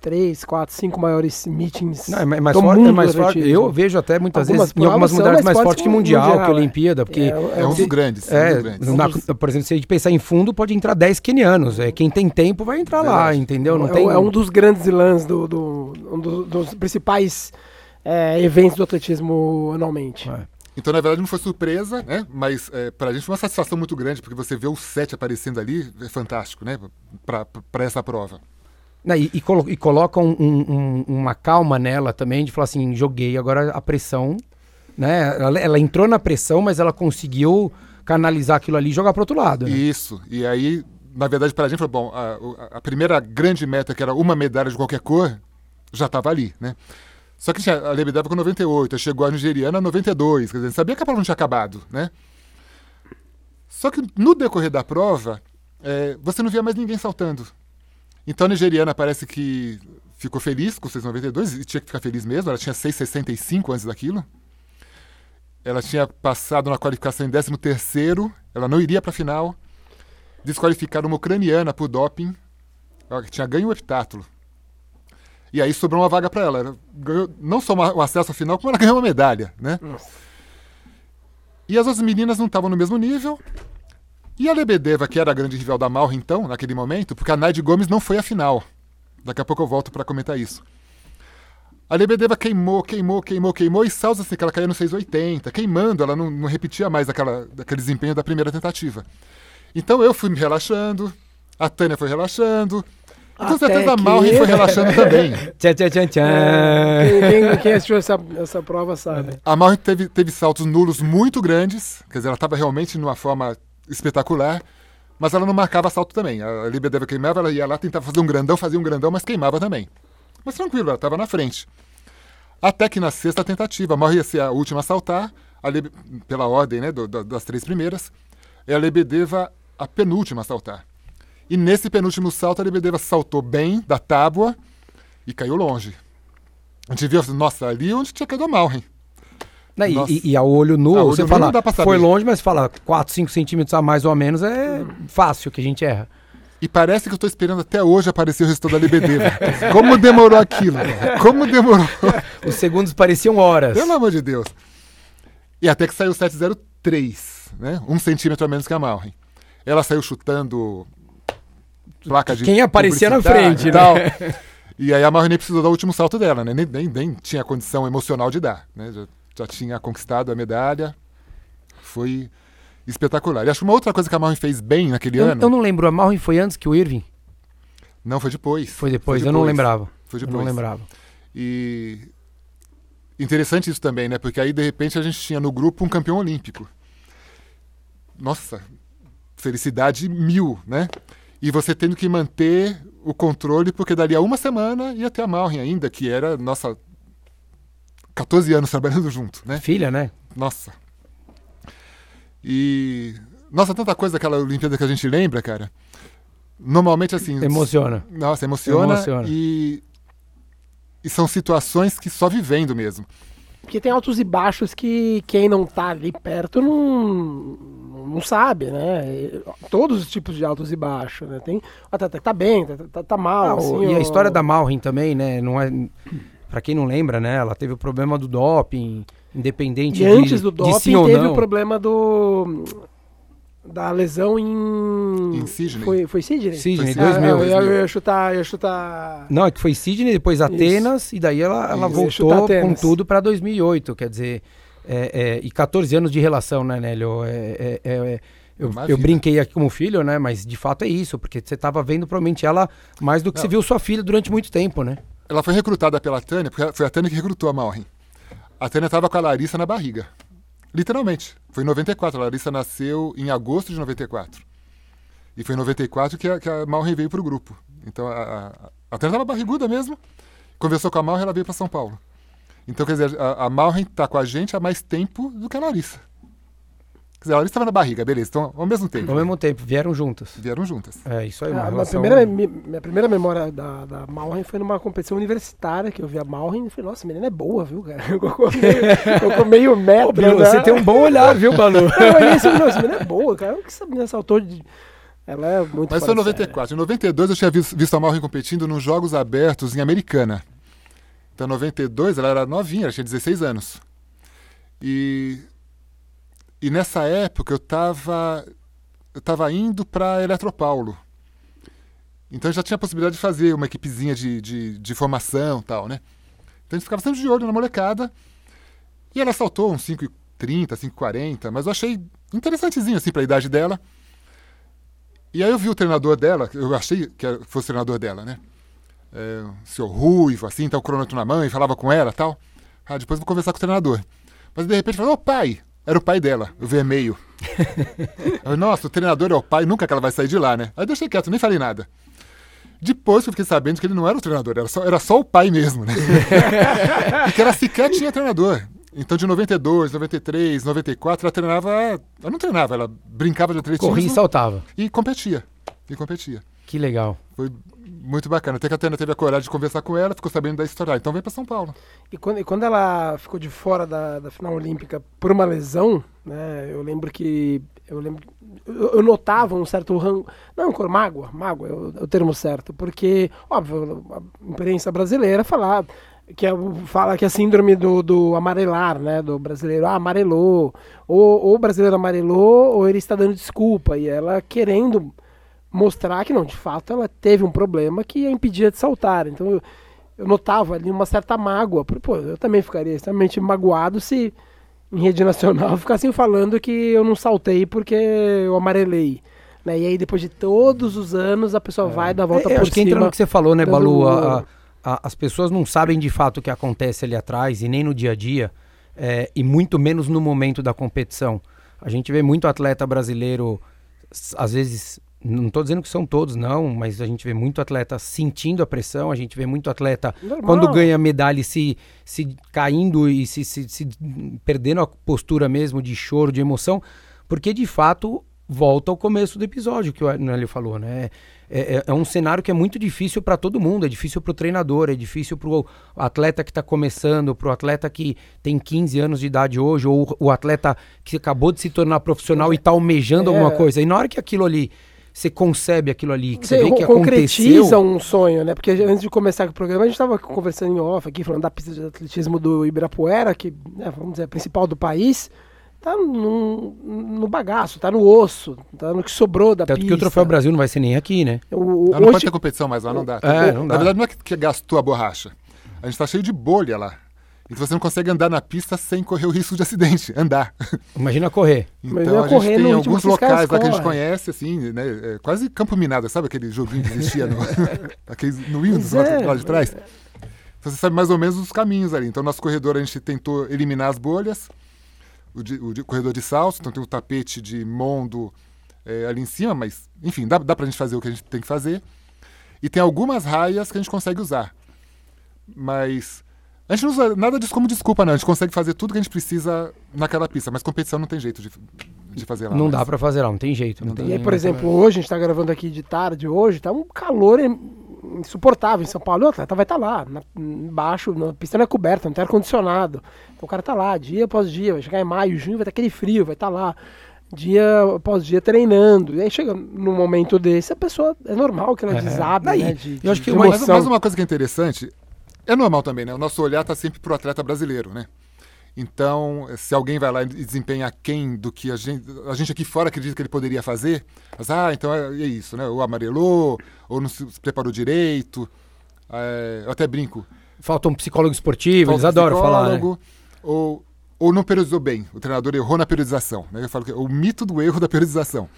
três, quatro, cinco maiores meetings Não, é mais do forte, mundo é mais forte. Eu vejo até muitas algumas vezes em algumas modalidades mais fortes que mundial, mundial, que Olimpíada, porque é, é um dos grandes. É, um grandes. Na, por exemplo, se a gente pensar em fundo, pode entrar 10 quenianos. É, quem tem tempo vai entrar lá, entendeu? Não é, tem... é um dos grandes lãs do, do, um do, dos principais é, eventos do atletismo anualmente. É. Então, na verdade, não foi surpresa, né? Mas é, para a gente foi uma satisfação muito grande, porque você vê o 7 aparecendo ali, é fantástico, né? Para essa prova. E, e, colo e coloca um, um, uma calma nela também, de falar assim, joguei agora a pressão, né? Ela, ela entrou na pressão, mas ela conseguiu canalizar aquilo ali e jogar para outro lado. Né? Isso. E aí, na verdade, para a gente foi bom. A, a, primeira grande meta, que era uma medalha de qualquer cor, já estava ali, né? Só que a Lebedeva com 98, chegou a nigeriana 92, quer dizer, sabia que a prova não tinha acabado, né? Só que no decorrer da prova, é, você não via mais ninguém saltando. Então a nigeriana parece que ficou feliz com 6,92 e tinha que ficar feliz mesmo. Ela tinha 6,65 antes daquilo. Ela tinha passado na qualificação em 13º, ela não iria para a final. Desqualificaram uma ucraniana por doping, ela tinha ganho o heptátulo. E aí sobrou uma vaga para ela. ela ganhou não só o acesso à final, como ela ganhou uma medalha, né? Nossa. E as outras meninas não estavam no mesmo nível. E a Lebedeva, que era a grande rival da Malra, então, naquele momento, porque a Naide Gomes não foi à final. Daqui a pouco eu volto para comentar isso. A Lebedeva queimou, queimou, queimou, queimou, e Salsa, assim, que ela caía no 680, queimando, ela não, não repetia mais aquela, aquele desempenho da primeira tentativa. Então eu fui me relaxando, a Tânia foi relaxando, com certeza a Malrin foi relaxando também. tchan, tchan, tchan, tchan. É, quem, quem, assistiu essa, essa prova sabe. A Malrin teve, teve saltos nulos muito grandes, quer dizer, ela estava realmente numa forma espetacular, mas ela não marcava salto também. A Libedeva queimava, ela ia lá, tentava fazer um grandão, fazia um grandão, mas queimava também. Mas tranquilo, ela estava na frente. Até que na sexta tentativa, ser a última a saltar, a pela ordem né, do, do, das três primeiras, e a Lebedeva a penúltima a saltar. E nesse penúltimo salto, a Lebedeva saltou bem da tábua e caiu longe. A gente viu, nossa, ali onde tinha caído a Malren. Né? E, e, ao olho nu, olho você nu fala, foi longe, mas fala 4, 5 centímetros a mais ou a menos, é fácil que a gente erra. E parece que eu estou esperando até hoje aparecer o resultado da Lebedeva. Como demorou aquilo? Como demorou? Os segundos pareciam horas. Pelo amor de Deus. E até que saiu 703, né? Um centímetro a menos que a Malren. Ela saiu chutando placa de Quem aparecia na frente, e tal. Né? E aí a Malren nem precisou dar o último salto dela, né? Nem, nem, nem tinha condição emocional de dar, né? Já já tinha conquistado a medalha. Foi espetacular. E acho uma outra coisa que a Malvin fez bem naquele eu, ano. Eu não lembro, a Malvin foi antes que o Irving? Não, foi depois. Foi depois, foi depois. eu não lembrava. Foi depois. Eu não lembrava. E interessante isso também, né? Porque aí de repente a gente tinha no grupo um campeão olímpico. Nossa, felicidade mil, né? E você tendo que manter o controle, porque dali a uma semana ia ter a Malrin ainda, que era nossa 14 anos trabalhando junto, né? Filha, né? Nossa. E. Nossa, tanta coisa daquela Olimpíada que a gente lembra, cara. Normalmente, assim. Emociona. Nossa, emociona. emociona. E. E são situações que só vivendo mesmo. Porque tem altos e baixos que quem não tá ali perto não, não sabe, né? Todos os tipos de altos e baixos, né? Tem atleta que tá bem, tá, tá, tá mal. Ah, assim, e a história da Malrin também, né? Não é, pra quem não lembra, né? Ela teve o problema do doping, independente E de, antes do doping sim ou teve não. o problema do. Da lesão em. Em Sydney. Foi, foi Sydney? Sidney, Foi Ah, 2000. eu, eu, eu ia chutar. Eu ia chutar. Não, é que foi Sidney, depois Atenas, e daí ela, ela Isso. Voltou com tudo pra 2008. Quer dizer, é, é, e 14 anos de relação, né, Nélio? É, é, é, é, eu, eu brinquei aqui como filho, né? Mas de fato é isso, porque você tava vendo provavelmente ela mais do que você Não. viu sua filha durante muito tempo, né? Ela foi recrutada pela Tânia, porque foi a Tânia que recrutou a Malrin. A Tânia estava com a Larissa na barriga. Literalmente. Foi em 94. A Larissa nasceu em agosto de 94. E foi em 94 que a, que a Malrin veio para o grupo. Então a, a, a Tânia estava barriguda mesmo. Conversou com a Malrin ela veio para São Paulo. Então, quer dizer, a, a Malrin está com a gente há mais tempo do que a Larissa. A Larissa estava na barriga, beleza. Então, ao mesmo tempo. Ao mesmo tempo, vieram juntas. Vieram juntas. É, isso aí, uma Ah, minha, relação... primeira, mi- minha primeira memória da, da Malrin foi numa competição universitária que eu vi a Malrin e falei, nossa, a menina é boa, viu, cara? Meio, colocou meio metro. Ô, Bruno, né? você tem um bom olhar, viu, Balu? Eu olhei assim, não, essa menina é boa, cara. O que essa menina saltou de. Ela é muito Mas foi em de série. 94. Em 92 eu tinha visto, visto a Malrin competindo nos Jogos Abertos em Americana. Então, em 92 ela era novinha, ela tinha 16 anos. E, e nessa época eu estava eu tava indo para Eletropaulo. Então eu já tinha a possibilidade de fazer uma equipezinha de, de, de formação tal, né? Então a gente ficava sempre de olho na molecada. E ela saltou uns 5,30, 5,40, mas eu achei interessantezinho assim para a idade dela. E aí eu vi o treinador dela, eu achei que fosse o treinador dela, né? É, o senhor Ruivo, assim, tá o cronômetro na mão e falava com ela tal. Ah, depois vou conversar com o treinador. Mas de repente falou, ô pai! Era o pai dela, o vermelho. eu, Nossa, o treinador é o pai, nunca que ela vai sair de lá, né? Aí eu deixei quieto, nem falei nada. Depois que eu fiquei sabendo que ele não era o treinador, era só, era só o pai mesmo, né? e que ela sequer tinha treinador. Então de 92, 93, 94, ela treinava. Ela não treinava, ela brincava de atletismo Corria e saltava. e competia. E competia. Que legal. Foi muito bacana. Até que a Tânia teve a coragem de conversar com ela, ficou sabendo da história. Ah, Então vem para São Paulo. E quando, e quando ela ficou de fora da, da final olímpica por uma lesão, né? Eu lembro que. Eu lembro. Eu, eu notava um certo ran... Não, cor- mágoa, mágoa é o, é o termo certo. Porque, óbvio, a imprensa brasileira falar que é, fala que é a síndrome do, do amarelar, né? Do brasileiro, ah, amarelou. Ou, ou o brasileiro amarelou, ou ele está dando desculpa. E ela querendo mostrar que não, de fato ela teve um problema que a impedia de saltar. Então eu, eu notava ali uma certa mágoa. porque, Pô, eu também ficaria extremamente magoado se em rede nacional ficassem falando que eu não saltei porque eu amarelei. Né? E aí depois de todos os anos a pessoa vai dar a volta É, por acho que entra cima. no que você falou, né, Balu? A- a- as pessoas não sabem de fato o que acontece ali atrás e nem no dia a dia, é, e muito menos no momento da competição. A gente vê muito atleta brasileiro, às vezes, não estou dizendo que são todos, não, mas a gente vê muito atleta sentindo a pressão, a gente vê muito atleta Normal. quando ganha medalha e se, se caindo e se, se, se perdendo a postura mesmo de choro, de emoção, porque de fato volta ao começo do episódio que o Nélio falou, né? É, é- é um cenário que é muito difícil para todo mundo, é difícil para o treinador, é difícil para o atleta que está começando, para o atleta que tem 15 anos de idade hoje, ou o atleta que acabou de se tornar profissional e está almejando É. alguma coisa. E na hora que aquilo ali, você concebe aquilo ali, que você Você vê que concretiza aconteceu... um sonho, né? Porque antes de começar com o programa, a gente estava conversando em off aqui, falando da pista de atletismo do Ibirapuera, que, né, vamos dizer, é a principal do país. Tá no, no bagaço, tá no osso, tá no que sobrou da Tanto pista. que o Troféu Brasil não vai ser nem aqui, né? O, o- não pode hoje, ter competição mais lá, não dá. É, não Na dá. verdade, não é que, que gastou a borracha. A gente tá cheio de bolha lá. Então você não consegue andar na pista sem correr o risco de acidente. Andar. Imagina correr. Então eu a gente tem alguns locais lá que a gente conhece, assim, né? é quase campo minado, sabe aquele joguinho que existia no, aqueles, no Windows, é, lá de trás? Então, Você sabe mais ou menos os caminhos ali. Então, nosso corredor, a gente tentou eliminar as bolhas, o, de- o de- corredor de salso, então tem o tapete de mondo é, ali em cima, mas, enfim, dá, dá pra gente fazer o que a gente tem que fazer. E tem algumas raias que a gente consegue usar. Mas a gente não usa nada disso como desculpa, não. A gente consegue fazer tudo que a gente precisa naquela pista, mas competição não tem jeito de, de fazer lá. Não mas- dá pra fazer lá, não tem jeito. Não Não tem, E aí, por não exemplo, tem- hoje, a gente tá gravando aqui de tarde hoje, tá um calor insuportável em São Paulo. O atleta vai estar lá, na, embaixo, na pista não é coberta, não tem ar-condicionado. Então o cara tá lá, dia após dia, vai chegar em maio, junho, vai ter aquele frio, vai estar lá, dia após dia treinando. E aí chega num momento desse, a pessoa, é normal que ela É. desabe, Daí, né? De, eu acho que de uma- Mas, mas uma coisa que é interessante, é normal também, né? O nosso olhar está sempre pro atleta brasileiro, né? Então, se alguém vai lá e desempenha quem do que a gente, a gente aqui fora acredita que ele poderia fazer, mas, ah, então é, é isso, né? Ou amarelou, ou não se preparou direito. É, eu até brinco. Falta um psicólogo esportivo, eles falta adoram falar, né? Ou, ou não periodizou bem. O treinador errou na periodização. Né? Eu falo que é o mito do erro da periodização.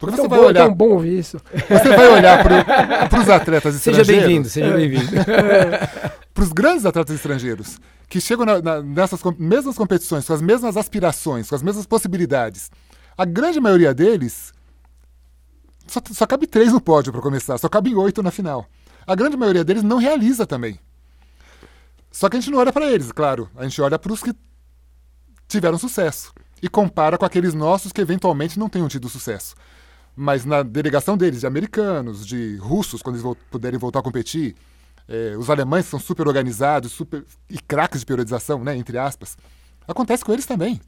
Porque Tão você vai bom, olhar, tão bom ouvir isso. você vai olhar para os atletas Seja estrangeiros. bem-vindo, seja bem-vindo. para os grandes atletas estrangeiros, que chegam na- na- nessas mesmas competições, com as mesmas aspirações, com as mesmas possibilidades, a grande maioria deles só, só cabe três no pódio para começar, só cabem oito na final. A grande maioria deles não realiza também. Só que a gente não olha para eles, claro. A gente olha para os que tiveram sucesso e compara com aqueles nossos que eventualmente não tenham tido sucesso. Mas na delegação deles, de americanos, de russos, quando eles vol- puderem voltar a competir, eh, os alemães são super organizados super, e craques de periodização, né, entre aspas, acontece com eles também.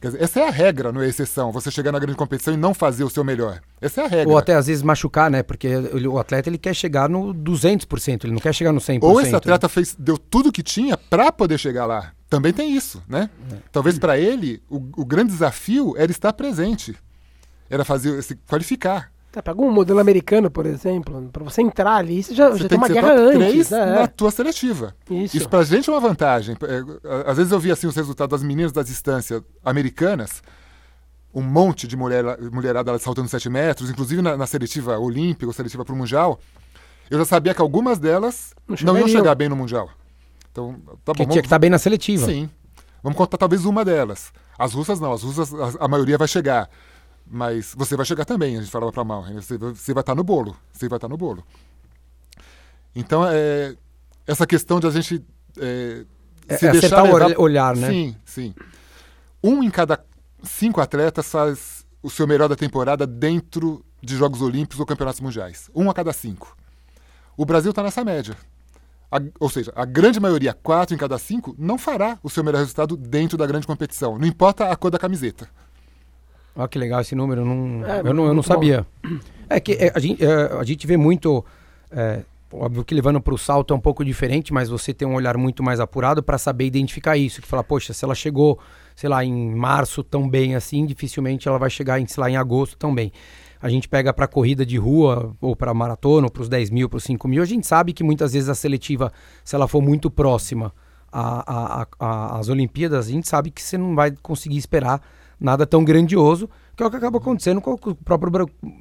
Dizer, essa é a regra, não é exceção. Você chegar na grande competição e não fazer o seu melhor. Essa é a regra. Ou até às vezes machucar, né? Porque ele- o atleta ele quer chegar no 200%, ele não quer chegar no 100%. Ou esse atleta fez, deu tudo que tinha para poder chegar lá. Também tem isso, né? Talvez para ele o, o grande desafio era estar presente, era fazer se qualificar. Tá, pega um modelo americano, por exemplo, pra você entrar ali, você já, Você já tem tem uma guerra top antes. 3 né? na tua seletiva. Isso. Isso pra gente é uma vantagem. É, Às vezes eu vi assim os resultados das meninas da distância americanas, um monte de mulher, mulherada saltando 7 metros, inclusive na, na seletiva olímpica ou seletiva pro Mundial. Eu já sabia que algumas delas Não não, iam chegar bem no Mundial. Então, tá Que bom. tinha que estar bem na seletiva. Sim. Vamos contar talvez uma delas. As russas não, as russas a, a maioria vai chegar. Mas você vai chegar também, a gente falava pra mal. Você, vai- você vai estar no bolo. Você vai estar no bolo. Então, é, essa questão de a gente é, É, se é deixar o levar- olha- olhar, né? Sim, sim. Um em cada cinco atletas faz o seu melhor da temporada dentro de Jogos Olímpicos ou Campeonatos Mundiais. Um a cada cinco. O Brasil está nessa média. A- ou seja, a grande maioria, quatro em cada cinco, não fará o seu melhor resultado dentro da grande competição. Não importa a cor da camiseta. Olha que legal esse número, eu não, É, eu não, eu não bom. sabia. É que é, a, gente, é, a gente vê muito. é, óbvio que levando para o salto é um pouco diferente, mas você tem um olhar muito mais apurado para saber identificar isso. Que fala, poxa, se ela chegou, sei lá, em março tão bem assim, dificilmente ela vai chegar, em, sei lá, em agosto tão bem. A gente pega para corrida de rua, ou para maratona, ou para os 10 mil, para os 5 mil, a gente sabe que muitas vezes a seletiva, se ela for muito próxima às Olimpíadas, a gente sabe que você não vai conseguir esperar nada tão grandioso, que é o que acaba acontecendo com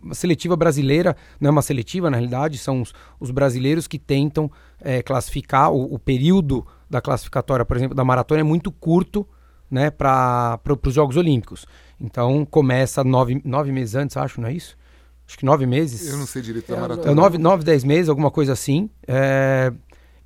a seletiva brasileira, não é uma seletiva na realidade, são os, os brasileiros que tentam eh, classificar, o, o período da classificatória, por exemplo, da maratona é muito curto, né, para os Jogos Olímpicos. Então começa nove, nove meses antes, acho, não é isso? Acho que nove meses. Eu não sei direito da É, maratona. É, nove, nove, dez meses, alguma coisa assim. É,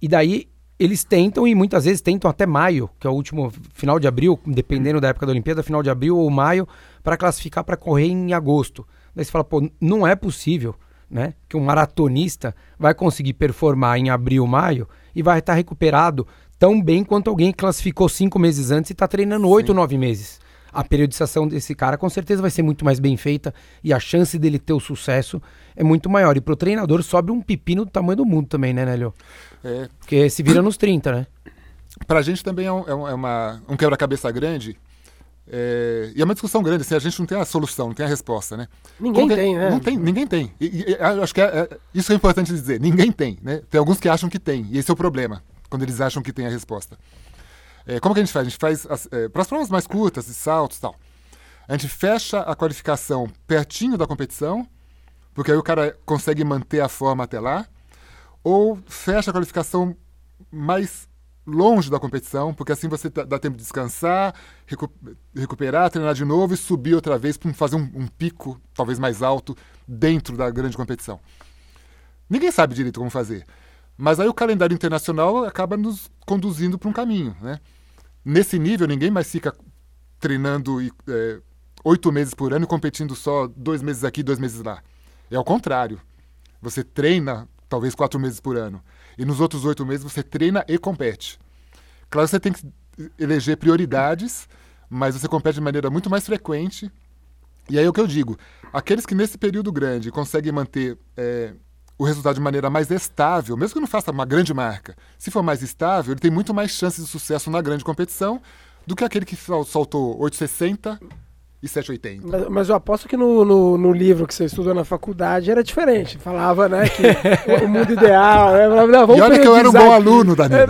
E daí eles tentam, e muitas vezes tentam até maio, que é o último final de abril, dependendo da época da Olimpíada, final de abril ou maio, para classificar para correr em agosto. Daí você fala, pô, não é possível né, que um maratonista vai conseguir performar em abril, maio e vai estar recuperado tão bem quanto alguém que classificou cinco meses antes e está treinando oito, nove meses. A periodização desse cara com certeza vai ser muito mais bem feita e a chance dele ter o sucesso é muito maior. E pro treinador sobe um pepino do tamanho do mundo também, né, Nélio? É, Porque se vira nos 30, né? Pra gente também é um, é um- é uma- um quebra-cabeça grande. é, e é uma discussão grande, assim, a gente não tem a solução, não tem a resposta, né? Ninguém que- tem, né? Não tem, ninguém tem. E, e- e acho que é- é- isso é importante dizer. Ninguém tem, né? Tem alguns que acham que tem. E esse é o problema, quando eles acham que tem a resposta. É, como que a gente faz? A gente faz para as provas mais curtas, de saltos e tal. A gente fecha a qualificação pertinho da competição, porque aí o cara consegue manter a forma até lá. Ou fecha a qualificação mais longe da competição, porque assim você dá tempo de descansar, recu- recuperar, treinar de novo e subir outra vez para fazer um, um pico, talvez mais alto, dentro da grande competição. Ninguém sabe direito como fazer. Mas aí o calendário internacional acaba nos conduzindo para um caminho. Né? Nesse nível, ninguém mais fica treinando é, oito meses por ano e competindo só dois meses aqui, dois meses lá. É ao contrário. Você treina talvez quatro meses por ano. E nos outros oito meses você treina e compete. Claro, você tem que eleger prioridades, mas você compete de maneira muito mais frequente. E aí é o que eu digo: aqueles que nesse período grande conseguem manter é, o resultado de maneira mais estável, mesmo que não faça uma grande marca, se for mais estável, ele tem muito mais chances de sucesso na grande competição do que aquele que saltou 860 e 780. Mas, mas eu aposto que no, no, no, livro que você estudou na faculdade era diferente. Falava, né, que o, mundo ideal. Né, não, vamos e olha que eu era um bom aluno, Danilo.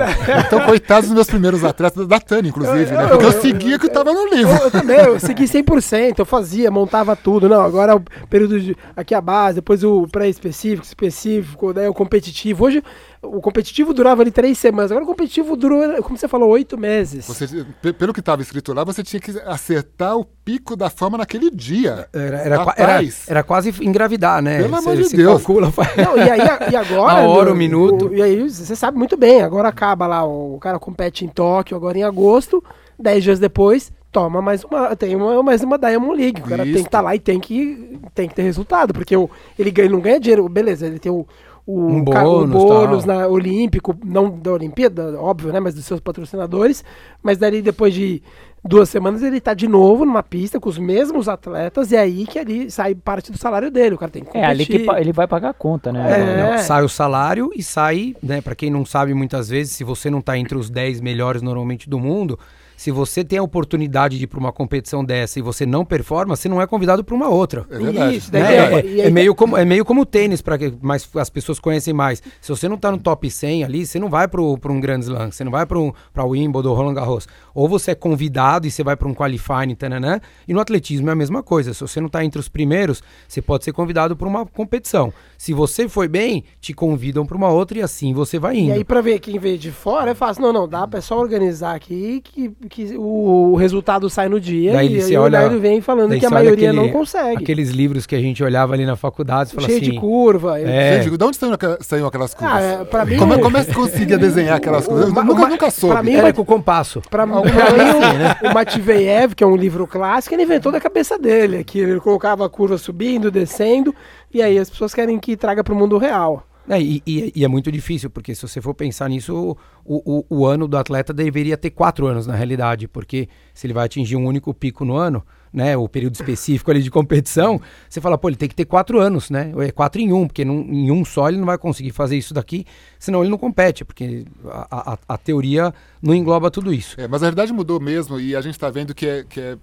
então, coitados dos meus primeiros atletas, da Tânia, inclusive, eu, né? Porque eu, eu seguia o que estava no livro. Eu, também, eu segui 100%, eu fazia, montava tudo. Não, agora é o período de, aqui a base, depois o pré-específico, específico, daí o competitivo. Hoje o competitivo durava ali três semanas. Agora o competitivo durou, como você falou, oito meses. Você, pelo que estava escrito lá, você tinha que acertar o pico da fama naquele dia. Era, era, era, era quase engravidar, né? Pelo amor de Deus. Calcula, Não, e, aí, e agora. A hora, o minuto. O, e aí você sabe muito bem. Agora acaba lá, o cara compete em Tóquio, agora em agosto. Dez dias depois, toma mais uma, tem uma, mais uma Diamond League. O cara Isso. tem que estar tá lá e tem que, tem que ter resultado, porque o, ele ganha, não ganha dinheiro, beleza, ele tem o, o, um bônus, o bônus na, olímpico, não da Olimpíada, óbvio, né, mas dos seus patrocinadores, mas daí depois de duas semanas ele tá de novo numa pista com os mesmos atletas e é aí que ali sai parte do salário dele, o cara tem que competir. É ali que ele vai pagar a conta, né? É. Não, sai o salário e sai, né, para quem não sabe muitas vezes, se você não tá entre os 10 melhores normalmente do mundo, se você tem a oportunidade de ir para uma competição dessa e você não performa, você não é convidado para uma outra. É verdade. Isso, né? é, é, é, meio como, é meio como o tênis, para que mais, as pessoas conhecem mais. Se você não está no top 100 ali, você não vai para um Grand Slam, você não vai para o Wimbledon, Roland Garros. Ou você é convidado e você vai para um qualifying, tananã, e no atletismo é a mesma coisa. Se você não está entre os primeiros, você pode ser convidado para uma competição. Se você foi bem, te convidam para uma outra e assim você vai indo. E aí, para ver quem veio de fora, é fácil. Não, não, dá, é só organizar aqui que que o resultado sai no dia daí e, e olha, o vem falando que a maioria aquele, não consegue. Aqueles livros que a gente olhava ali na faculdade, fala Cheio assim... de curva. É. Gente, de onde saíram aquelas curvas? Ah, é, pra mim, como, é, como é que você conseguia desenhar aquelas curvas? Eu nunca, nunca soube. Pra mim, Era com o compasso. Pra, pra mim, assim, né? o Matveyev, que é um livro clássico, ele inventou da cabeça dele. Aqui, ele colocava a curva subindo, descendo, e aí as pessoas querem que traga para o mundo real. É, e, e, e, é muito difícil, porque se você for pensar nisso, o, o, o, ano do atleta deveria ter quatro anos na realidade, porque se ele vai atingir um único pico no ano, né, o período específico ali de competição, você fala, pô, ele tem que ter quatro anos, né? É quatro em um, porque num, em um só ele não vai conseguir fazer isso daqui, senão ele não compete, porque a, a, a teoria não engloba tudo isso. É, mas a realidade mudou mesmo e a gente está vendo que é, que, é,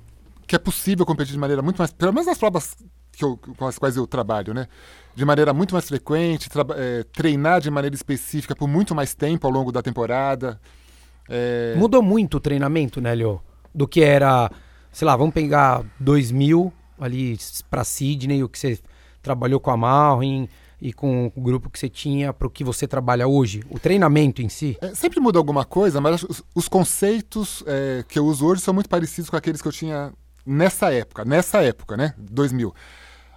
que é possível competir de maneira muito mais, pelo menos nas provas que eu, com as quais eu trabalho, né? De maneira muito mais frequente, é, treinar de maneira específica por muito mais tempo ao longo da temporada. É... Mudou muito o treinamento, né, Leo? Do que era, sei lá, vamos pegar 2000 ali para Sydney, o que você trabalhou com a Malrin e com o grupo que você tinha para o que você trabalha hoje? O treinamento em si? É, sempre muda alguma coisa, mas os, os conceitos é, que eu uso hoje são muito parecidos com aqueles que eu tinha nessa época, nessa época, né? 2000.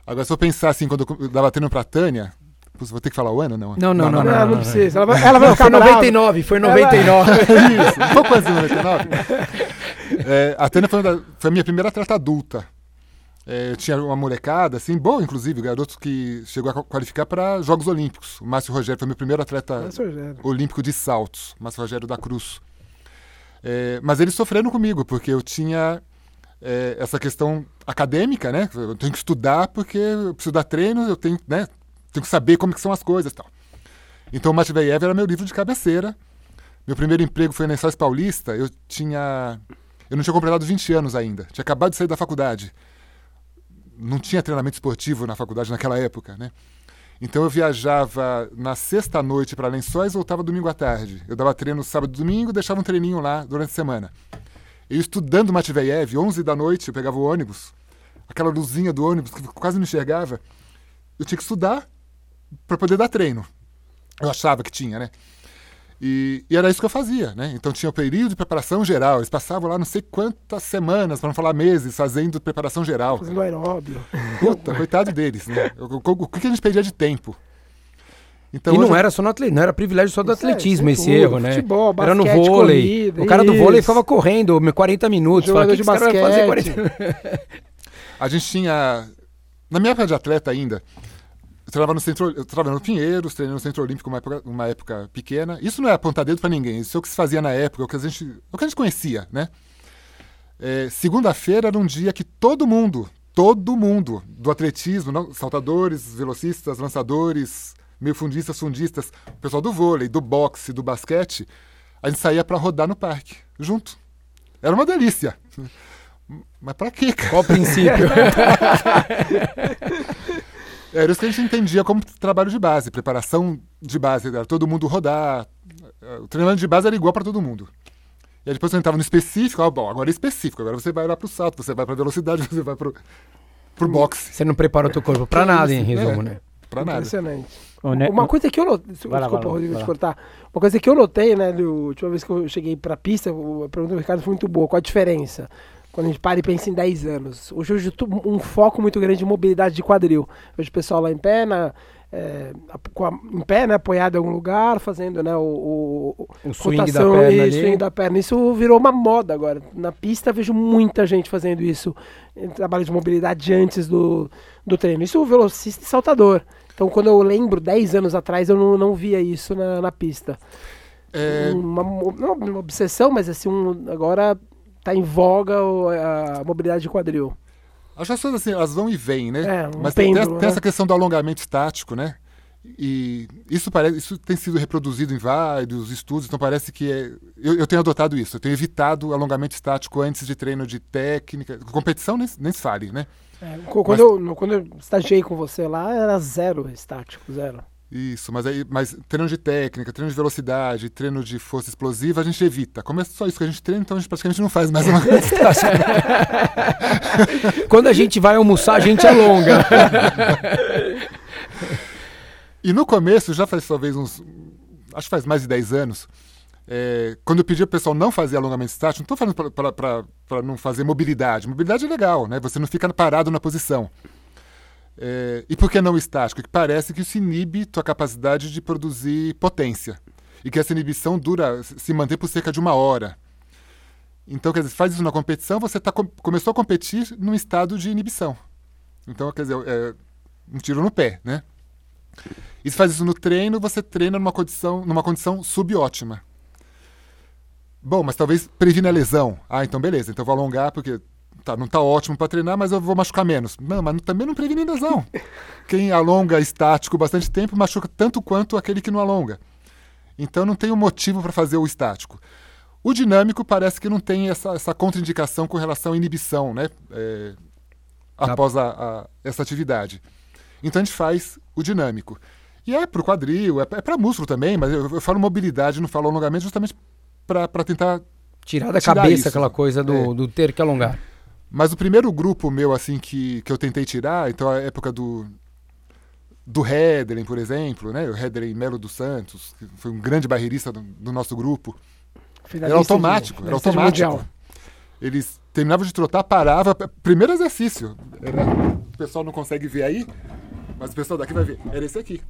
Agora, se eu pensar assim, quando eu dava treino pra Tânia, vou ter que falar o ano, não? Não, não, não. Não, não, não, não precisa. Ela vai, ela vai ficar Foi 99, foi 99. Ela... Isso, um pouco antes de 99. É, a Tânia foi, foi a minha primeira atleta adulta. É, eu tinha uma molecada, assim, boa, inclusive, garoto que chegou a qualificar para Jogos Olímpicos. O Márcio Rogério foi meu primeiro atleta olímpico de saltos, Márcio Rogério da Cruz. É, mas eles sofreram comigo, porque eu tinha é, essa questão acadêmica, né? Eu tenho que estudar porque eu preciso dar treino, eu tenho, né? tenho que saber como que são as coisas tal. Então, Matveyev era meu livro de cabeceira. Meu primeiro emprego foi na Ensaios Paulista. Eu tinha... Eu não tinha completado 20 anos ainda. Tinha acabado de sair da faculdade. Não tinha treinamento esportivo na faculdade naquela época, né? Então eu viajava na sexta noite para Lençóis e voltava domingo à tarde. Eu dava treino sábado e domingo, deixava um treininho lá durante a semana. Eu estudando Matveyev, 11 da noite, eu pegava o ônibus, aquela luzinha do ônibus que quase não enxergava. Eu tinha que estudar para poder dar treino. Eu achava que tinha, né? E, e, era isso que eu fazia, né? Então tinha o período de preparação geral. Eles passavam lá não sei quantas semanas, para não falar meses, fazendo preparação geral. Fazendo aeróbio. Puta, coitado deles, né? O, o, o, que a gente perdia de tempo? Então, e não era só no atletismo, não era privilégio só do isso é, atletismo é, esse tudo, erro, né? Futebol, basquete, era no vôlei. Corrida, o cara do vôlei ficava correndo 40 minutos. Jogador falava, de basquete. 40... a gente tinha. Na minha época de atleta ainda, treinava no centro, eu treinava no Pinheiros, treinei no Centro Olímpico uma época, uma época pequena. Isso não é apontar dedo para ninguém, isso é o que se fazia na época, o que a gente, o que a gente conhecia, né? É, Segunda-feira era um dia que todo mundo, todo mundo do atletismo, não, saltadores, velocistas, lançadores, meio fundistas, fundistas, o pessoal do vôlei, do boxe, do basquete, a gente saía para rodar no parque, junto. Era uma delícia. Mas pra quê, cara? Qual o princípio? Era isso que a gente entendia como trabalho de base, preparação de base. Era todo mundo rodar. O treinamento de base era igual para todo mundo. E aí depois você entrava no específico, ah, bom, agora é específico, agora você vai lá pro salto, você vai pra velocidade, você vai pro, pro boxe. Você não prepara o teu corpo pra nada, em resumo, É. né? Pra nada. Impressionante. Ne- Uma coisa que eu notei. Desculpa, lá, Rodrigo, te cortar. Uma coisa que eu notei, né, do, a última vez que eu cheguei pra pista, o- a pergunta do Ricardo foi muito boa. Qual a diferença? Quando a gente para e pensa em 10 anos. Hoje eu um foco muito grande em mobilidade de quadril. Vejo o pessoal lá em pé, na, é, a- a- em pé, né, apoiado em algum lugar, fazendo né, o, o, O swing da rotação perna e ali. swing da perna. Isso virou uma moda agora. Na pista vejo muita gente fazendo isso. Em trabalho de mobilidade antes do, do treino. Isso o velocista e saltador. Então, quando eu lembro, 10 anos atrás, eu não, não via isso na, na pista. É, Uma, não uma obsessão, mas assim, um, agora tá em voga a mobilidade de quadril. as pessoas assim, elas vão e vêm, né? É, um Mas tem, tem- pêndulo, tem né? essa questão do alongamento estático, né? E isso parece, isso tem sido reproduzido em vários estudos, então parece que é, eu, eu tenho adotado isso, eu tenho evitado alongamento estático antes de treino de técnica, competição nem, nem se fale, né? É, quando, eu, no- quando eu estagiei com você lá, era zero estático, zero. Isso, mas aí, mas treino de técnica, treino de velocidade, treino de força explosiva, a gente evita. Como é só isso que a gente treina, então a gente praticamente não faz mais alongamento estático. Quando a gente vai almoçar, a gente alonga. E no começo, já faz talvez uns. Acho que faz mais de 10 anos. é, quando eu pedi ao pessoal não fazer alongamento estático, não estou falando para não fazer mobilidade. Mobilidade é legal, né? Você não fica parado na posição. É, e por que não estático? Que parece que isso inibe tua capacidade de produzir potência. E que essa inibição dura, se mantém por cerca de uma hora. Então, quer dizer, faz isso na competição, você tá, com- começou a competir num estado de inibição. Então, quer dizer, é um tiro no pé, né? E se faz isso no treino, você treina numa condição, numa condição subótima. Bom, mas talvez previna a lesão. Ah, então beleza, então vou alongar porque tá, não tá ótimo para treinar, mas eu vou machucar menos. Não, mas também não previne lesão. Quem alonga estático bastante tempo machuca tanto quanto aquele que não alonga. Então não tem um motivo para fazer o estático. O dinâmico parece que não tem essa, essa contraindicação com relação à inibição, né? É, após a, a- essa atividade. Então a gente faz o dinâmico. E é para o quadril, é, para músculo também, mas eu, eu falo mobilidade, não falo alongamento, justamente para tentar. Tirar da Tirar cabeça isso. aquela coisa do, É. do ter que alongar. Mas o primeiro grupo meu, assim, que, que eu tentei tirar, então a época do. Do Hederen, por exemplo, né? O Hederen Melo dos Santos, que foi um grande barreirista do, do nosso grupo. Finalista automático, de- era automático. Eles terminavam de trotar, parava. Primeiro exercício. Era- o pessoal não consegue ver aí, mas o pessoal daqui vai ver. Era esse aqui.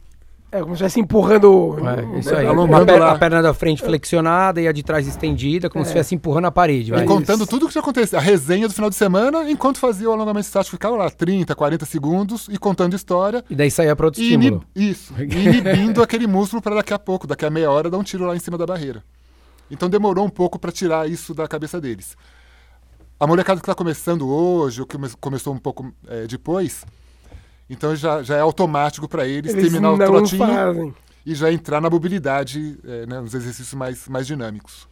É, como se estivesse empurrando. É, isso aí. alongando Uma per- lá. a perna da frente flexionada e a de trás estendida, como É. se estivesse empurrando a parede. vai. E contando tudo o que tinha acontecido. A resenha do final de semana, enquanto fazia o alongamento estático, ficava lá 30, 40 segundos e contando história. E daí saía para outro estímulo. inib- isso. E inibindo aquele músculo para daqui a pouco, daqui a meia hora, dar um tiro lá em cima da barreira. Então demorou um pouco para tirar isso da cabeça deles. A molecada que está começando hoje, ou que come- começou um pouco eh, depois, então já, já é automático para eles, Eles terminar o trotinho fazem. e já entrar na mobilidade, eh, né, nos exercícios mais, mais dinâmicos.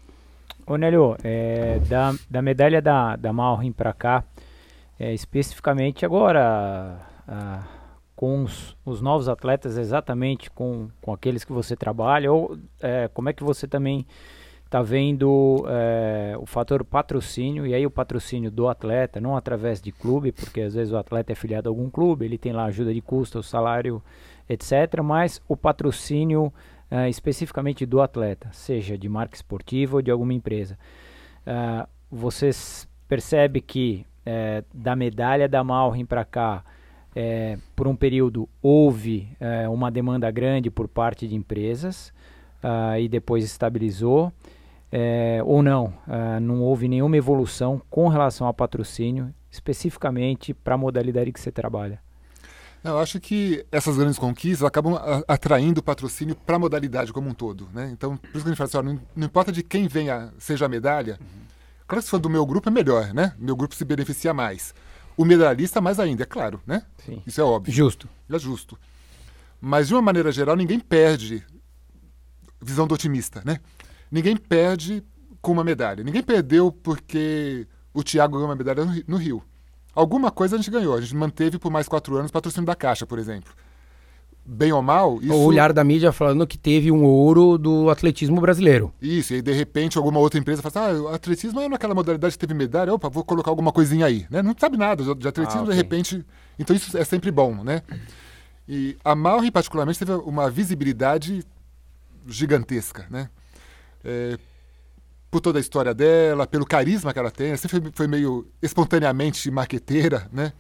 Ô Nélio, é, da, da medalha da, da Malrin para cá, é, especificamente agora ah, com os, os novos atletas, exatamente com, com aqueles que você trabalha, ou é, como é que você também está vendo é, o fator patrocínio, e aí o patrocínio do atleta, não através de clube, porque às vezes o atleta é filiado a algum clube, ele tem lá ajuda de custo, salário, etc., mas o patrocínio ah, especificamente do atleta, seja de marca esportiva ou de alguma empresa. Ah, você s- percebe que da medalha da Malrin para cá, por um período houve uma demanda grande por parte de empresas ah, e depois estabilizou, eh, ou não, ah, não houve nenhuma evolução com relação ao patrocínio, especificamente para a modalidade que você trabalha. Eu acho que essas grandes conquistas acabam atraindo patrocínio para a modalidade como um todo. Né? Então, por isso que a gente fala assim, ó, não, não, importa de quem venha, seja a medalha, uhum. claro que se for do meu grupo é melhor, né? Meu grupo se beneficia mais. O medalhista mais ainda, é claro, né? Sim. Isso é óbvio. Justo. É justo. Mas, de uma maneira geral, ninguém perde visão do otimista, né? Ninguém perde com uma medalha. Ninguém perdeu porque o Thiago ganhou uma medalha no Rio. Alguma coisa a gente ganhou. A gente manteve por mais quatro anos o patrocínio da Caixa, por exemplo. Bem ou mal, isso... O olhar da mídia falando que teve um ouro do atletismo brasileiro. Isso, e aí de repente alguma outra empresa fala assim, ah, o atletismo é naquela modalidade que teve medalha, opa, vou colocar alguma coisinha aí. Né? Não sabe nada de atletismo, ah, okay. de repente... Então isso é sempre bom, né? E a Malri, particularmente, teve uma visibilidade gigantesca, né? É, por toda a história dela, pelo carisma que ela tem, ela sempre foi meio espontaneamente marqueteira, né?